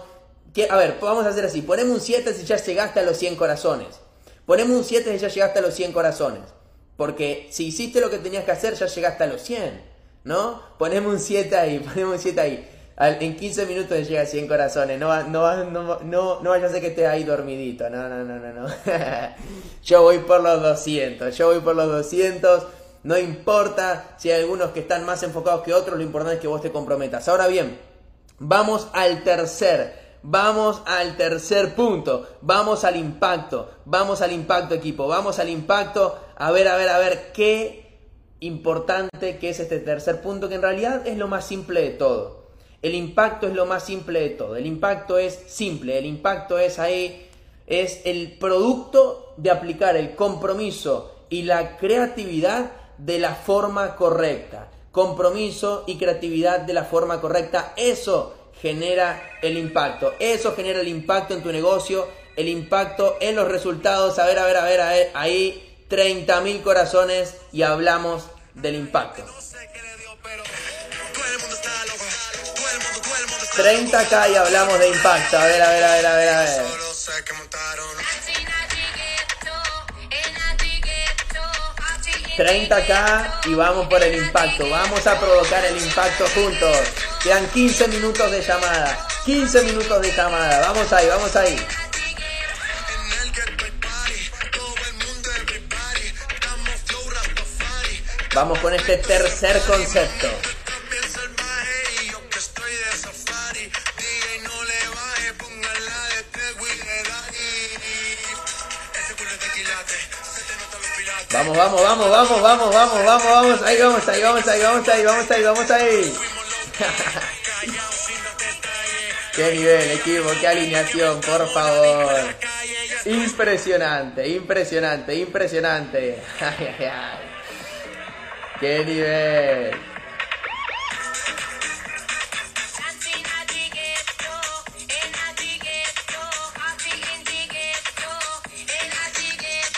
A ver, vamos a hacer así. Ponemos un 7 si ya llegaste a los 100 corazones. Ponemos un 7 si ya llegaste a los 100 corazones. Porque si hiciste lo que tenías que hacer, ya llegaste a los 100, ¿no? Ponemos un 7 ahí, ponemos un 7 ahí. En 15 minutos llega a 100 corazones. No, no, no, no, no vaya a ser que estés ahí dormidito. No, no, no, no, no. yo voy por los 200. Yo voy por los 200. No importa si hay algunos que están más enfocados que otros, lo importante es que vos te comprometas. Ahora bien, vamos al tercer, vamos al tercer punto, vamos al impacto, vamos al impacto equipo, vamos al impacto, a ver, a ver, a ver, qué importante que es este tercer punto, que en realidad es lo más simple de todo. El impacto es lo más simple de todo, el impacto es simple, el impacto es ahí, es el producto de aplicar el compromiso y la creatividad de la forma correcta. Compromiso y creatividad de la forma correcta. Eso genera el impacto. Eso genera el impacto en tu negocio, el impacto en los resultados. A ver, a ver, a ver, a ver. Ahí 30 mil corazones y hablamos del impacto. 30k y hablamos de impacto. A ver, a ver, a ver, a ver, a ver. 30k y vamos por el impacto. Vamos a provocar el impacto juntos. Quedan 15 minutos de llamada. 15 minutos de llamada. Vamos ahí, vamos ahí. Vamos con este tercer concepto. Vamos, vamos, vamos, vamos, vamos, vamos, vamos, vamos. Ahí vamos, ahí vamos, ahí vamos, ahí vamos, ahí vamos, ahí. qué nivel, equipo, qué alineación, por favor. Impresionante, impresionante, impresionante. Qué nivel.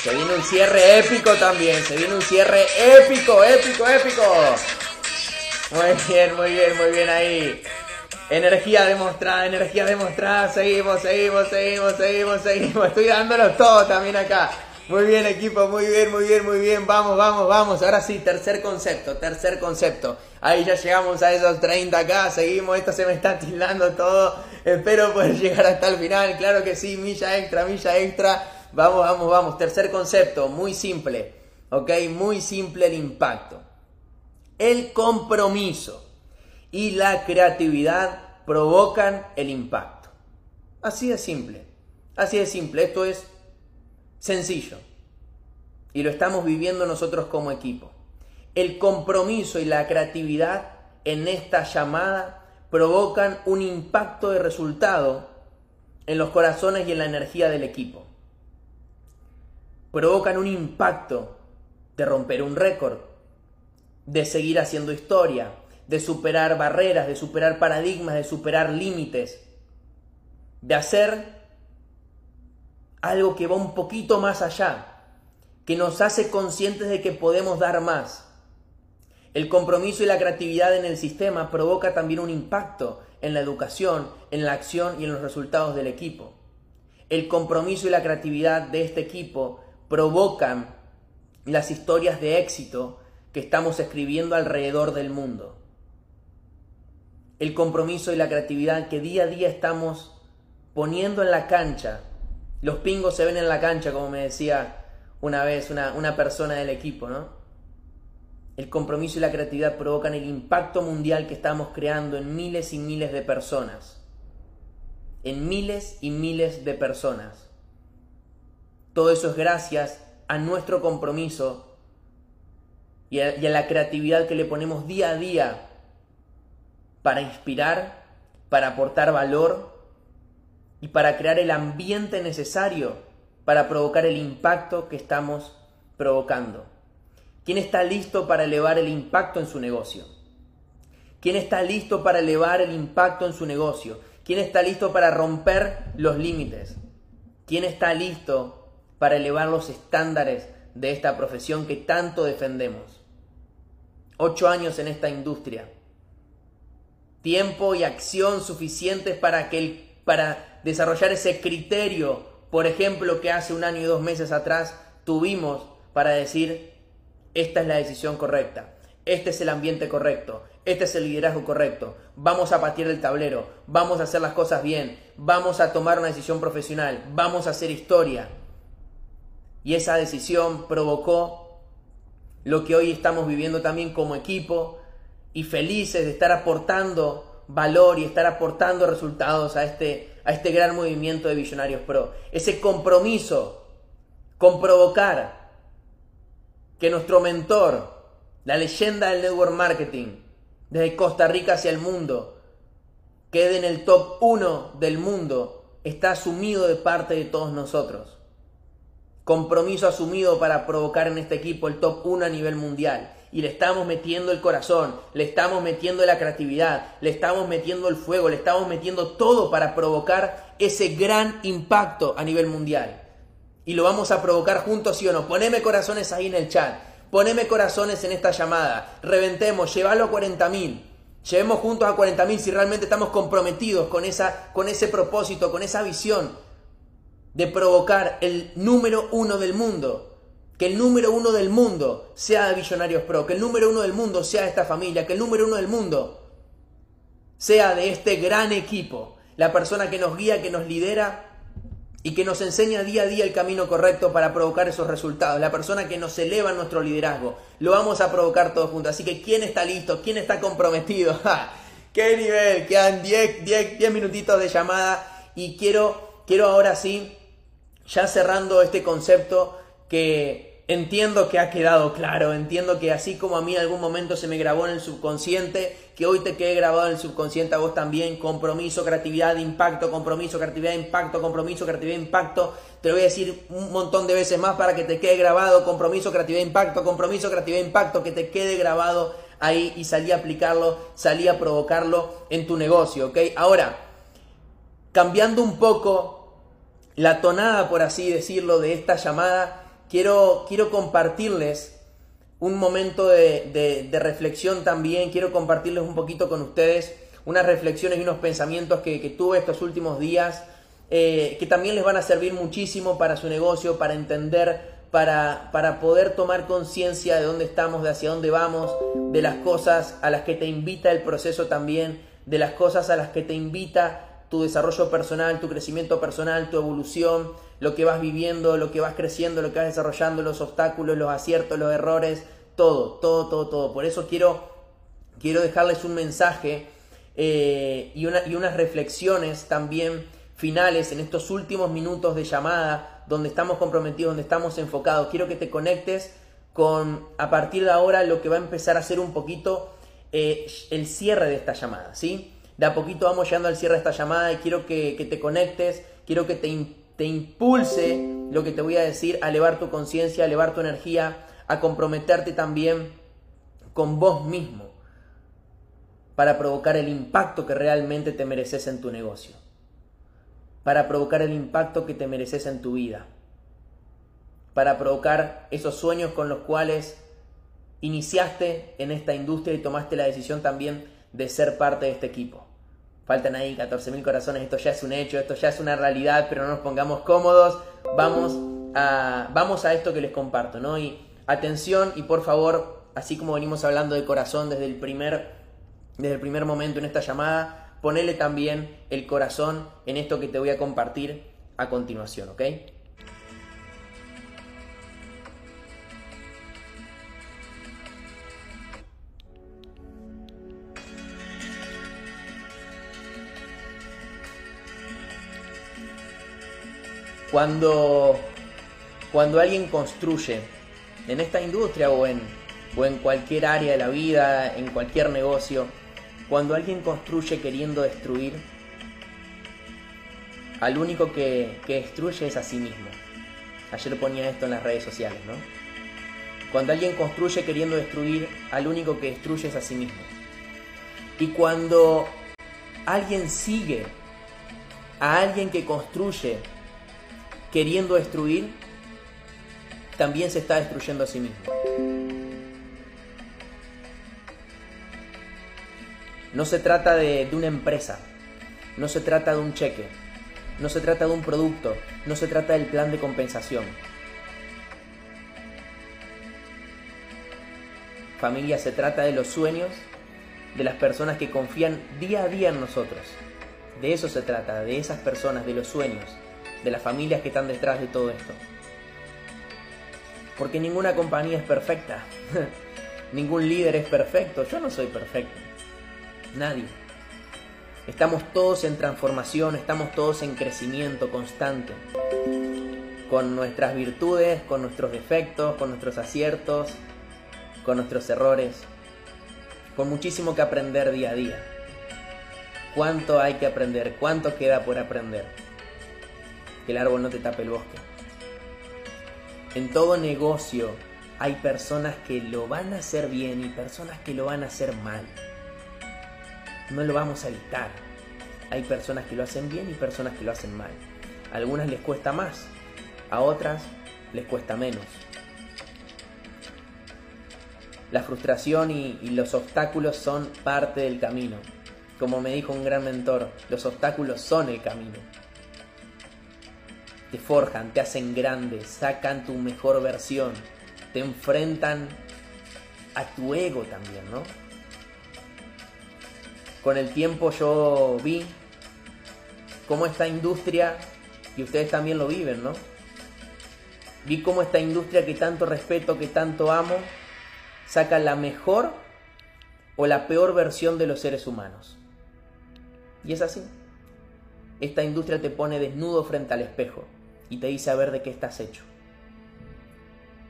Se viene un cierre épico también. Se viene un cierre épico, épico, épico. Muy bien, muy bien, muy bien ahí. Energía demostrada, energía demostrada. Seguimos, seguimos, seguimos, seguimos, seguimos. Estoy dándolo todo también acá. Muy bien, equipo, muy bien, muy bien, muy bien. Vamos, vamos, vamos. Ahora sí, tercer concepto, tercer concepto. Ahí ya llegamos a esos 30 acá. Seguimos, esto se me está tildando todo. Espero poder llegar hasta el final. Claro que sí, milla extra, milla extra. Vamos, vamos, vamos. Tercer concepto, muy simple. ¿Ok? Muy simple el impacto. El compromiso y la creatividad provocan el impacto. Así de simple. Así de simple. Esto es sencillo. Y lo estamos viviendo nosotros como equipo. El compromiso y la creatividad en esta llamada provocan un impacto de resultado en los corazones y en la energía del equipo provocan un impacto de romper un récord, de seguir haciendo historia, de superar barreras, de superar paradigmas, de superar límites, de hacer algo que va un poquito más allá, que nos hace conscientes de que podemos dar más. El compromiso y la creatividad en el sistema provoca también un impacto en la educación, en la acción y en los resultados del equipo. El compromiso y la creatividad de este equipo provocan las historias de éxito que estamos escribiendo alrededor del mundo. El compromiso y la creatividad que día a día estamos poniendo en la cancha. Los pingos se ven en la cancha, como me decía una vez una, una persona del equipo, ¿no? el compromiso y la creatividad provocan el impacto mundial que estamos creando en miles y miles de personas. En miles y miles de personas. Todo eso es gracias a nuestro compromiso y a, la creatividad que le ponemos día a día para inspirar, para aportar valor y para crear el ambiente necesario para provocar el impacto que estamos provocando. ¿Quién está listo para elevar el impacto en su negocio? ¿Quién está listo para elevar el impacto en su negocio? ¿Quién está listo para romper los límites? ¿Quién está listo para elevar los estándares de esta profesión que tanto defendemos? Ocho años en esta industria. Tiempo y acción suficientes para, que el, para desarrollar ese criterio, por ejemplo, que hace un año y dos meses atrás tuvimos para decir, esta es la decisión correcta, este es el ambiente correcto, este es el liderazgo correcto, vamos a patear el tablero, vamos a hacer las cosas bien, vamos a tomar una decisión profesional, vamos a hacer historia. Y esa decisión provocó lo que hoy estamos viviendo también como equipo y felices de estar aportando valor y estar aportando resultados a este, a este gran movimiento de Visionarios Pro. Ese compromiso con provocar que nuestro mentor, la leyenda del network marketing, desde Costa Rica hacia el mundo, quede en el top 1 del mundo, está asumido de parte de todos nosotros. Compromiso asumido para provocar en este equipo el top 1 a nivel mundial. Y le estamos metiendo el corazón, le estamos metiendo la creatividad, le estamos metiendo el fuego, le estamos metiendo todo para provocar ese gran impacto a nivel mundial y lo vamos a provocar juntos, sí o no. Poneme corazones ahí en el chat. Poneme corazones en esta llamada. Reventemos, llévalo a 40.000. Llevemos juntos a 40.000 si realmente estamos comprometidos con, esa, con ese propósito, con esa visión de provocar el número uno del mundo. Que el número uno del mundo sea de Billonarios Pro. Que el número uno del mundo sea esta familia. Que el número uno del mundo sea de este gran equipo. La persona que nos guía, que nos lidera y que nos enseña día a día el camino correcto para provocar esos resultados, la persona que nos eleva nuestro liderazgo. Lo vamos a provocar todos juntos. Así que, ¿quién está listo? ¿Quién está comprometido? ¡Qué nivel! Quedan 10, 10, 10 minutitos de llamada y quiero, quiero ahora sí, ya cerrando este concepto que Entiendo que ha quedado claro, entiendo que así como a mí en algún momento se me grabó en el subconsciente, que hoy te quede grabado en el subconsciente a vos también, compromiso, creatividad, impacto, compromiso, creatividad, impacto, compromiso, creatividad, impacto. Te lo voy a decir un montón de veces más para que te quede grabado, compromiso, creatividad, impacto, compromiso, creatividad, impacto, que te quede grabado ahí y salí a aplicarlo, salí a provocarlo en tu negocio, ¿ok? Ahora, cambiando un poco la tonada, por así decirlo, de esta llamada, quiero, quiero compartirles un momento de, reflexión también, quiero compartirles un poquito con ustedes unas reflexiones y unos pensamientos que, tuve estos últimos días, eh, que también les van a servir muchísimo para su negocio, para entender, para, para poder tomar conciencia de dónde estamos, de hacia dónde vamos, de las cosas a las que te invita el proceso también, de las cosas a las que te invita tu desarrollo personal, tu crecimiento personal, tu evolución, lo que vas viviendo, lo que vas creciendo, lo que vas desarrollando, los obstáculos, los aciertos, los errores, todo, todo, todo, todo. Por eso quiero, quiero dejarles un mensaje eh, y, una, y unas reflexiones también finales en estos últimos minutos de llamada, donde estamos comprometidos, donde estamos enfocados. Quiero que te conectes con, a partir de ahora, lo que va a empezar a ser un poquito eh, el cierre de esta llamada, ¿sí? De a poquito vamos llegando al cierre de esta llamada y quiero que, que te conectes, quiero que te te impulse lo que te voy a decir a elevar tu conciencia, a elevar tu energía, a comprometerte también con vos mismo para provocar el impacto que realmente te mereces en tu negocio, para provocar el impacto que te mereces en tu vida, para provocar esos sueños con los cuales iniciaste en esta industria y tomaste la decisión también de ser parte de este equipo. Faltan ahí 14.000 corazones, esto ya es un hecho, esto ya es una realidad, pero no nos pongamos cómodos. Vamos a, vamos a esto que les comparto, ¿no? Y atención y por favor, así como venimos hablando de corazón desde el primer, desde el primer momento en esta llamada, ponele también el corazón en esto que te voy a compartir a continuación, ¿ok? Cuando, cuando alguien construye en esta industria o en, o en cualquier área de la vida, en cualquier negocio, cuando alguien construye queriendo destruir, al único que, que destruye es a sí mismo. Ayer ponía esto en las redes sociales, ¿no? Cuando alguien construye queriendo destruir, al único que destruye es a sí mismo. Y cuando alguien sigue a alguien que construye queriendo destruir, también se está destruyendo a sí mismo. No se trata de, de, una empresa, no se trata de un cheque, no se trata de un producto, no se trata del plan de compensación. Familia, se trata de los sueños de las personas que confían día a día en nosotros. De eso se trata, de esas personas, de los sueños, de las familias que están detrás de todo esto. Porque ninguna compañía es perfecta, ningún líder es perfecto, yo no soy perfecto, nadie. Estamos todos en transformación, estamos todos en crecimiento constante, con nuestras virtudes, con nuestros defectos, con nuestros aciertos, con nuestros errores, con muchísimo que aprender día a día. ¿Cuánto hay que aprender? ¿Cuánto queda por aprender? Que el árbol no te tape el bosque. En todo negocio hay personas que lo van a hacer bien y personas que lo van a hacer mal. No lo vamos a evitar. Hay personas que lo hacen bien y personas que lo hacen mal. A algunas les cuesta más, a otras les cuesta menos. La frustración y, y, los obstáculos son parte del camino. Como me dijo un gran mentor, los obstáculos son el camino. Te forjan, te hacen grande, sacan tu mejor versión, te enfrentan a tu ego también, ¿no? Con el tiempo yo vi cómo esta industria, y ustedes también lo viven, ¿no? Vi cómo esta industria que tanto respeto, que tanto amo, saca la mejor o la peor versión de los seres humanos. Y es así. Esta industria te pone desnudo frente al espejo y te dice a ver de qué estás hecho.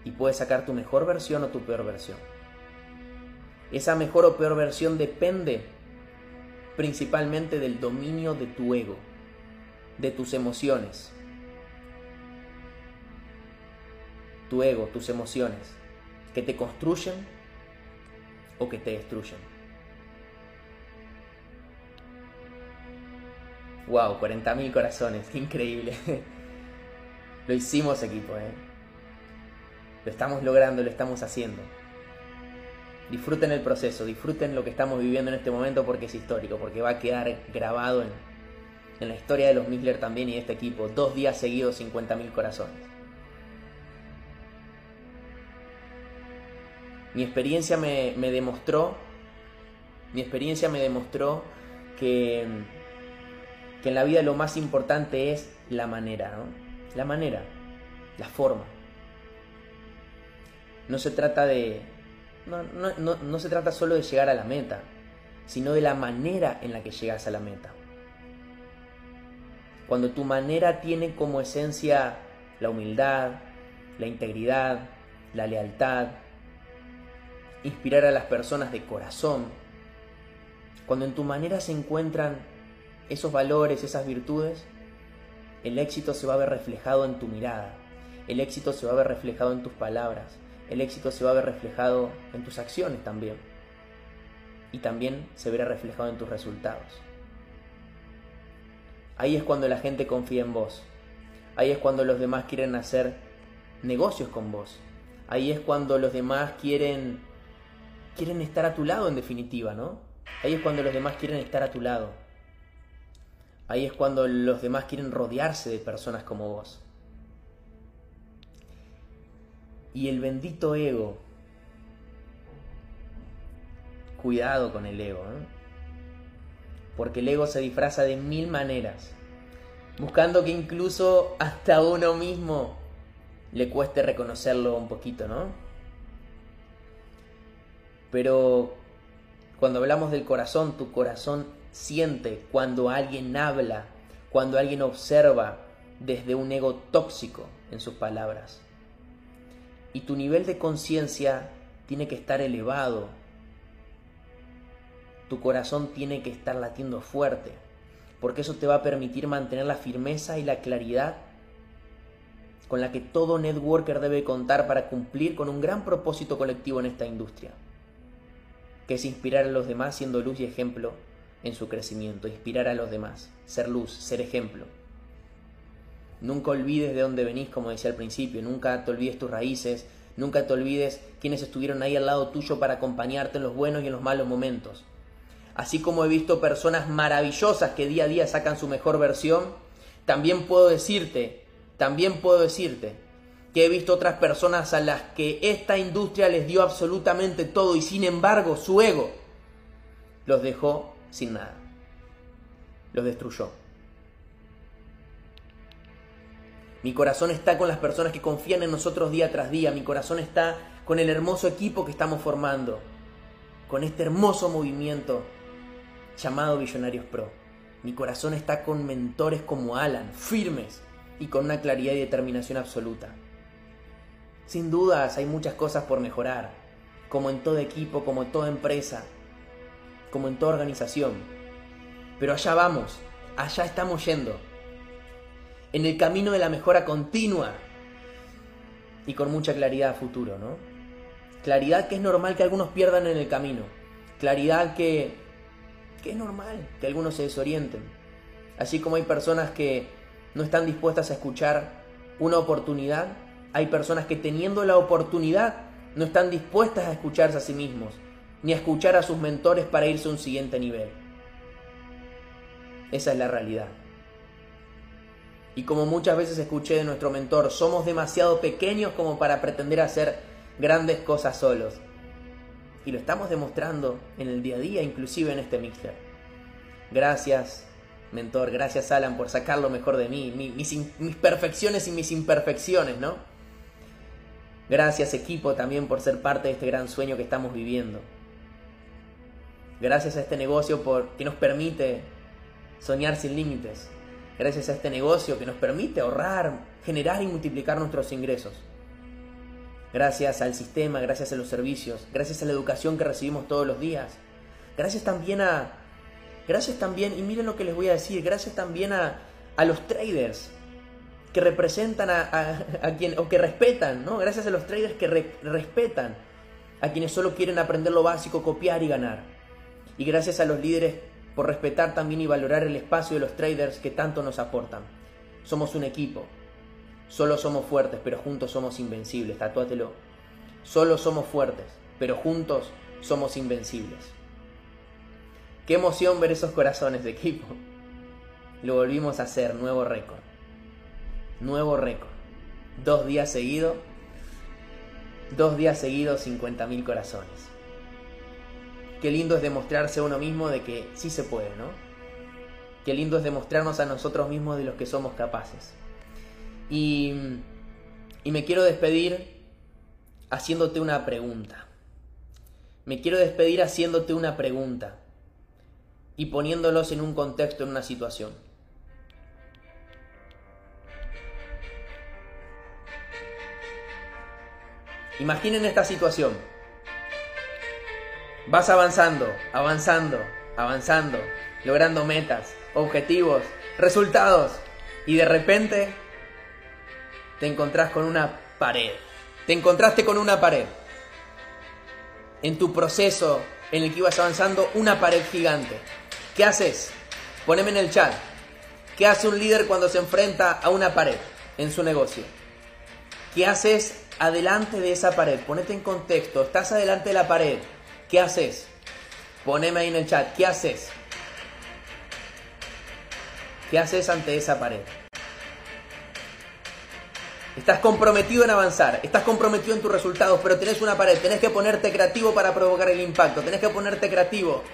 Y puedes sacar tu mejor versión o tu peor versión. Esa mejor o peor versión depende principalmente del dominio de tu ego, de tus emociones. Tu ego, tus emociones que te construyen o que te destruyen. Wow, 40.000 corazones, qué increíble. lo hicimos equipo, ¿eh? Lo estamos logrando, lo estamos haciendo. Disfruten el proceso, disfruten lo que estamos viviendo en este momento porque es histórico, porque va a quedar grabado en, en la historia de los Miller también y de este equipo. Dos días seguidos, 50.000 corazones. Mi experiencia me, me, demostró, mi experiencia me demostró que, que en la vida lo más importante es la manera, ¿no? La manera, la forma. No se trata de, no, no, no, no se trata solo de llegar a la meta, sino de la manera en la que llegas a la meta. Cuando tu manera tiene como esencia la humildad, la integridad, la lealtad, inspirar a las personas de corazón, cuando en tu manera se encuentran esos valores, esas virtudes, el éxito se va a ver reflejado en tu mirada, el éxito se va a ver reflejado en tus palabras, el éxito se va a ver reflejado en tus acciones también. Y también se verá reflejado en tus resultados. Ahí es cuando la gente confía en vos. Ahí es cuando los demás quieren hacer negocios con vos. Ahí es cuando los demás quieren quieren estar a tu lado en definitiva, ¿no? Ahí es cuando los demás quieren estar a tu lado. Ahí es cuando los demás quieren rodearse de personas como vos. Y el bendito ego. Cuidado con el ego, ¿eh? Porque el ego se disfraza de mil maneras, buscando que incluso hasta uno mismo le cueste reconocerlo un poquito, ¿no? Pero cuando hablamos del corazón, tu corazón siente cuando alguien habla, cuando alguien observa, desde un ego tóxico en sus palabras. Y tu nivel de conciencia tiene que estar elevado. Tu corazón tiene que estar latiendo fuerte, porque eso te va a permitir mantener la firmeza y la claridad con la que todo networker debe contar para cumplir con un gran propósito colectivo en esta industria, que es inspirar a los demás siendo luz y ejemplo en su crecimiento, inspirar a los demás, ser luz, ser ejemplo. Nunca olvides de dónde venís, como decía al principio, nunca te olvides tus raíces, nunca te olvides quienes estuvieron ahí al lado tuyo para acompañarte en los buenos y en los malos momentos. Así como he visto personas maravillosas que día a día sacan su mejor versión, también puedo decirte también puedo decirte que he visto otras personas a las que esta industria les dio absolutamente todo y sin embargo su ego los dejó sin nada. Los destruyó. Mi corazón está con las personas que confían en nosotros día tras día. Mi corazón está con el hermoso equipo que estamos formando. Con este hermoso movimiento llamado Visionarios Pro. Mi corazón está con mentores como Alan, firmes, y con una claridad y determinación absoluta. Sin dudas hay muchas cosas por mejorar, como en todo equipo, como en toda empresa, como en toda organización. Pero allá vamos, allá estamos yendo, en el camino de la mejora continua y con mucha claridad a futuro, ¿no? Claridad que es normal que algunos pierdan en el camino, claridad que, que es normal que algunos se desorienten, así como hay personas que no están dispuestas a escuchar una oportunidad, hay personas que teniendo la oportunidad no están dispuestas a escucharse a sí mismos, ni escuchar a sus mentores para irse a un siguiente nivel. Esa es la realidad. Y como muchas veces escuché de nuestro mentor, somos demasiado pequeños como para pretender hacer grandes cosas solos. Y lo estamos demostrando en el día a día, inclusive en este mixer. Gracias mentor. Gracias, Alan, por sacar lo mejor de mí, mis, mis, perfecciones y mis imperfecciones, ¿no? Gracias, equipo, también por ser parte de este gran sueño que estamos viviendo. Gracias a este negocio por, que nos permite soñar sin límites. Gracias a este negocio que nos permite ahorrar, generar y multiplicar nuestros ingresos. Gracias al sistema, gracias a los servicios, gracias a la educación que recibimos todos los días. Gracias también a, Gracias también, y miren lo que les voy a decir, gracias también a, los traders que representan a, a, quien, o que respetan, ¿no? Gracias a los traders que respetan a quienes solo quieren aprender lo básico, copiar y ganar. Y gracias a los líderes por respetar también y valorar el espacio de los traders que tanto nos aportan. Somos un equipo. Solo somos fuertes, pero juntos somos invencibles. Tatúatelo. Solo somos fuertes, pero juntos somos invencibles. Qué emoción ver esos corazones de equipo. Lo volvimos a hacer, nuevo récord. Nuevo récord. Dos días seguidos. Dos días seguidos, 50.000 corazones. Qué lindo es demostrarse a uno mismo de que sí se puede, ¿no? Qué lindo es demostrarnos a nosotros mismos de los que somos capaces. Y, y me quiero despedir haciéndote una pregunta. Me quiero despedir haciéndote una pregunta y poniéndolos en un contexto, en una situación. Imaginen esta situación. Vas avanzando, avanzando, avanzando, logrando metas, objetivos, resultados y de repente te encontrás con una pared. Te encontraste con una pared. En tu proceso en el que ibas avanzando, una pared gigante. ¿Qué haces? Poneme en el chat. ¿Qué hace un líder cuando se enfrenta a una pared en su negocio? ¿Qué haces adelante de esa pared? Ponete en contexto. Estás adelante de la pared. ¿Qué haces? Poneme ahí en el chat. ¿Qué haces? ¿Qué haces ante esa pared? Estás comprometido en avanzar, estás comprometido en tus resultados, pero tenés una pared, tenés que ponerte creativo para provocar el impacto, tenés que ponerte creativo.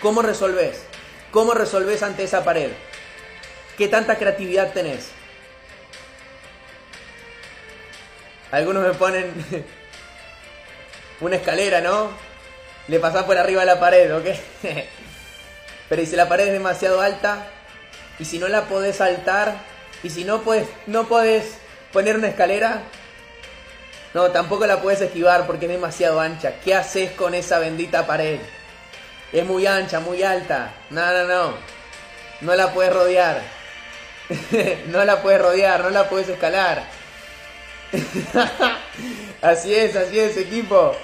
¿Cómo resolves? ¿Cómo resolves ante esa pared? ¿Qué tanta creatividad tenés? Algunos me ponen una escalera, ¿no? Le pasás por arriba de la pared, ¿ok? Pero si la pared es demasiado alta y si no la podés saltar, Y si no puedes, no puedes poner una escalera, no, tampoco la puedes esquivar porque es demasiado ancha. ¿Qué haces con esa bendita pared? Es muy ancha, muy alta. No, no, no. No la puedes rodear. no la puedes rodear, no la puedes escalar. así es, así es, equipo.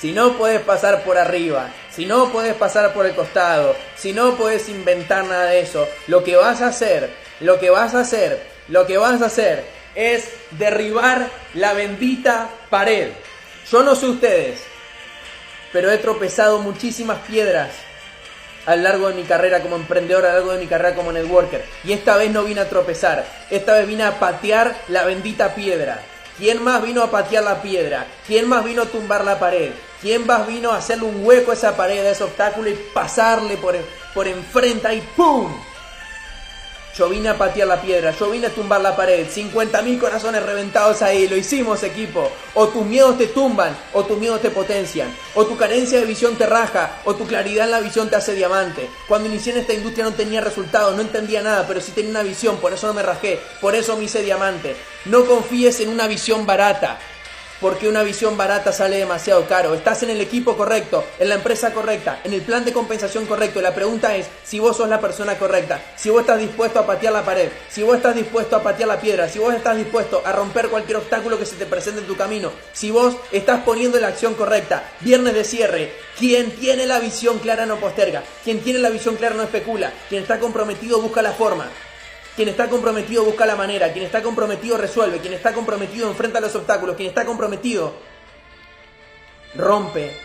Si no puedes pasar por arriba, si no puedes pasar por el costado, si no puedes inventar nada de eso, lo que vas a hacer, lo que vas a hacer, lo que vas a hacer es derribar la bendita pared. Yo no sé ustedes, pero he tropezado muchísimas piedras a lo largo de mi carrera como emprendedor, a lo largo de mi carrera como networker. Y esta vez no vine a tropezar, esta vez vine a patear la bendita piedra. ¿Quién más vino a patear la piedra? ¿Quién más vino a tumbar la pared? ¿Quién más vino a hacerle un hueco a esa pared, a ese obstáculo y pasarle por, por enfrente y ¡pum! Yo vine a patear la piedra, yo vine a tumbar la pared. 50.000 corazones reventados ahí, lo hicimos equipo. O tus miedos te tumban, o tus miedos te potencian. O tu carencia de visión te raja, o tu claridad en la visión te hace diamante. Cuando inicié en esta industria no tenía resultados, no entendía nada, pero sí tenía una visión, por eso no me rajé, por eso me hice diamante. No confíes en una visión barata porque una visión barata sale demasiado caro. Estás en el equipo correcto, en la empresa correcta, en el plan de compensación correcto. La pregunta es si vos sos la persona correcta, si vos estás dispuesto a patear la pared, si vos estás dispuesto a patear la piedra, si vos estás dispuesto a romper cualquier obstáculo que se te presente en tu camino, si vos estás poniendo la acción correcta. Viernes de cierre, quien tiene la visión clara no posterga, quien tiene la visión clara no especula, quien está comprometido busca la forma. Quien está comprometido busca la manera, quien está comprometido resuelve, quien está comprometido enfrenta los obstáculos, quien está comprometido rompe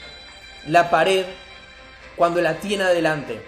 la pared cuando la tiene adelante.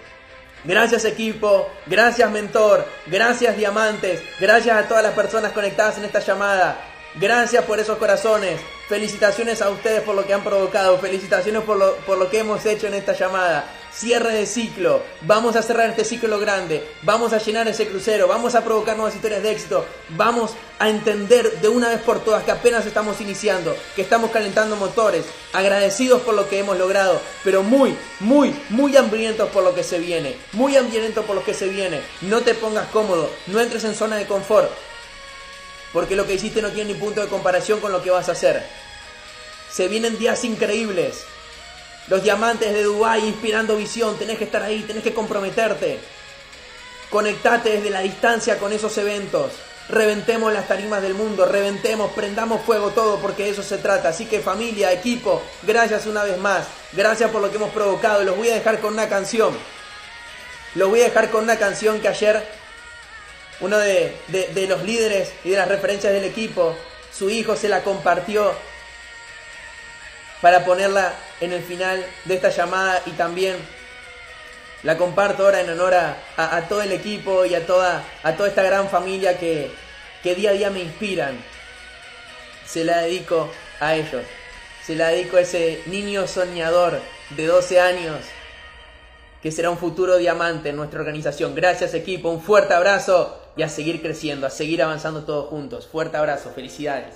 Gracias equipo, gracias mentor, gracias diamantes, gracias a todas las personas conectadas en esta llamada. Gracias por esos corazones. Felicitaciones a ustedes por lo que han provocado. Felicitaciones por lo, por lo que hemos hecho en esta llamada. Cierre de ciclo, vamos a cerrar este ciclo grande, vamos a llenar ese crucero, vamos a provocar nuevas historias de éxito, vamos a entender de una vez por todas que apenas estamos iniciando, que estamos calentando motores, agradecidos por lo que hemos logrado, pero muy, muy, muy hambrientos por lo que se viene, muy hambrientos por lo que se viene. No te pongas cómodo, no entres en zona de confort, porque lo que hiciste no tiene ni punto de comparación con lo que vas a hacer. Se vienen días increíbles. Los diamantes de Dubai inspirando visión, tenés que estar ahí, tenés que comprometerte. Conectate desde la distancia con esos eventos. Reventemos las tarimas del mundo, reventemos, prendamos fuego todo porque de eso se trata. Así que familia, equipo, gracias una vez más. Gracias por lo que hemos provocado. Los voy a dejar con una canción. Los voy a dejar con una canción que ayer uno de, de los líderes y de las referencias del equipo, su hijo se la compartió para ponerla en el final de esta llamada y también la comparto ahora en honor a, todo el equipo y a toda, a toda esta gran familia que, que día a día me inspiran. Se la dedico a ellos. Se la dedico a ese niño soñador de 12 años que será un futuro diamante en nuestra organización. Gracias equipo, un fuerte abrazo y a seguir creciendo, a seguir avanzando todos juntos. Fuerte abrazo, felicidades.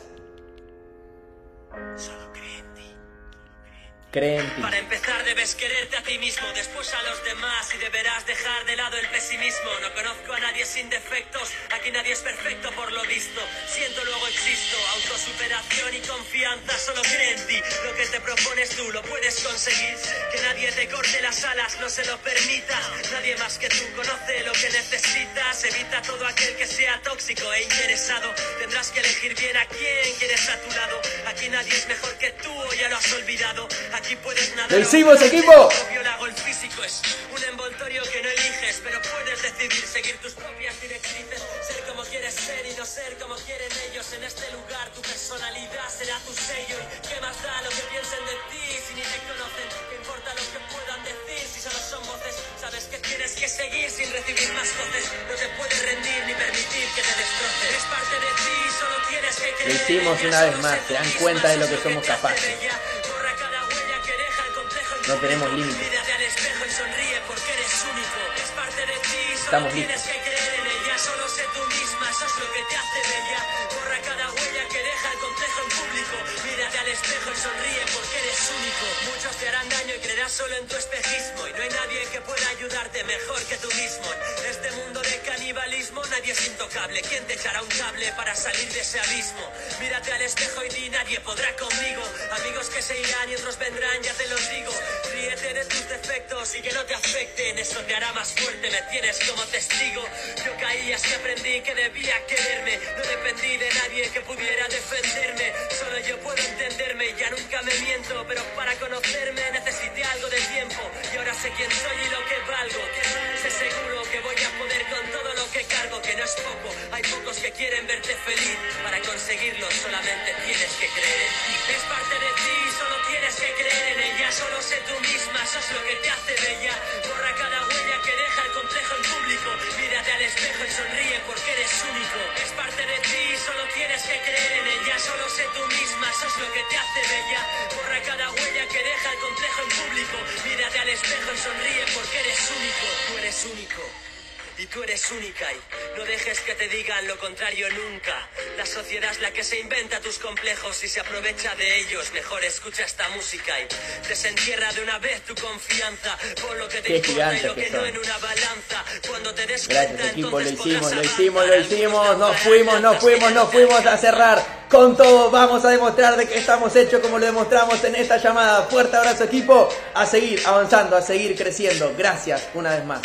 Para empezar debes quererte a ti mismo, después a los demás y deberás dejar de lado el pesimismo. No conozco a nadie sin defectos, aquí nadie es perfecto por lo visto. Siento luego existo, autosuperación y confianza, solo cree en ti. Lo que te propones tú lo puedes conseguir. Que nadie te corte las alas, no se lo permitas. Nadie más que tú conoce lo que necesitas. Evita todo aquel que sea tóxico e interesado. Tendrás que elegir bien a quién quieres a tu lado. Aquí nadie es mejor que tú o ya lo has olvidado. ¡Lo hicimos, equipo! El físico es un envoltorio que no eliges, pero puedes decidir seguir tus propias directrices, ser como quieres ser y no ser como quieren ellos. En este lugar tu personalidad será tu sello. ¿Y qué más da lo que piensen de ti si ni te conocen? ¿Qué importa lo que puedan decir si solo son voces? Sabes que tienes que seguir sin recibir más voces. No te puedes rendir ni permitir que te destrocen. Es parte de ti, solo tienes que creer. Lo hicimos una vez más, se dan cuenta de lo que somos capaces. No tenemos límites. Estamos listos. Lo que te hace bella. Borra cada huella que deja el complejo en público. Mírate al espejo y sonríe porque eres único. Muchos te harán daño y creerás solo en tu espejismo. Y no hay nadie que pueda ayudarte mejor que tú mismo. En este mundo de canibalismo nadie es intocable. ¿Quién te echará un cable para salir de ese abismo? Mírate al espejo y di nadie podrá conmigo. Amigos que se irán y otros vendrán, ya te los digo. Ríete de tus defectos y que no te afecten. Eso te hará más fuerte, me tienes como testigo. Yo caí así aprendí que debía No dependí de nadie que pudiera defenderme. Solo yo puedo entenderme, ya nunca me miento. Pero para conocerme necesité algo de tiempo. Y ahora sé quién soy y lo que valgo. Sé seguro que voy a poder con todo lo que cargo, que no es poco. Hay pocos que quieren verte feliz. Para conseguirlo solamente tienes que creer en ti. Es parte de ti, solo tienes que creer en ella. Solo sé tú misma, eso es lo que te hace bella. Borra cada huella que deja el complejo en público. Mírate al espejo y sonríe porque eres único. Es parte de ti, solo tienes que creer en ella. Solo sé tú misma, eso es lo que te hace bella. Borra cada huella que deja el complejo en público. Mírate al espejo y sonríe porque eres único. Tú eres único. Y tú eres única y no dejes que te digan lo contrario nunca. La sociedad es la que se inventa tus complejos y se aprovecha de ellos. Mejor escucha esta música y desentierra de una vez tu confianza por lo que te importa y lo que que no en una balanza. Cuando te des Gracias cuenta, equipo, lo hicimos, lo hicimos, lo hicimos, nos fuimos, nos fuimos, nos fuimos a cerrar con todo. Vamos a demostrar de que estamos hechos como lo demostramos en esta llamada. Fuerte abrazo equipo, a seguir avanzando, a seguir creciendo. Gracias una vez más.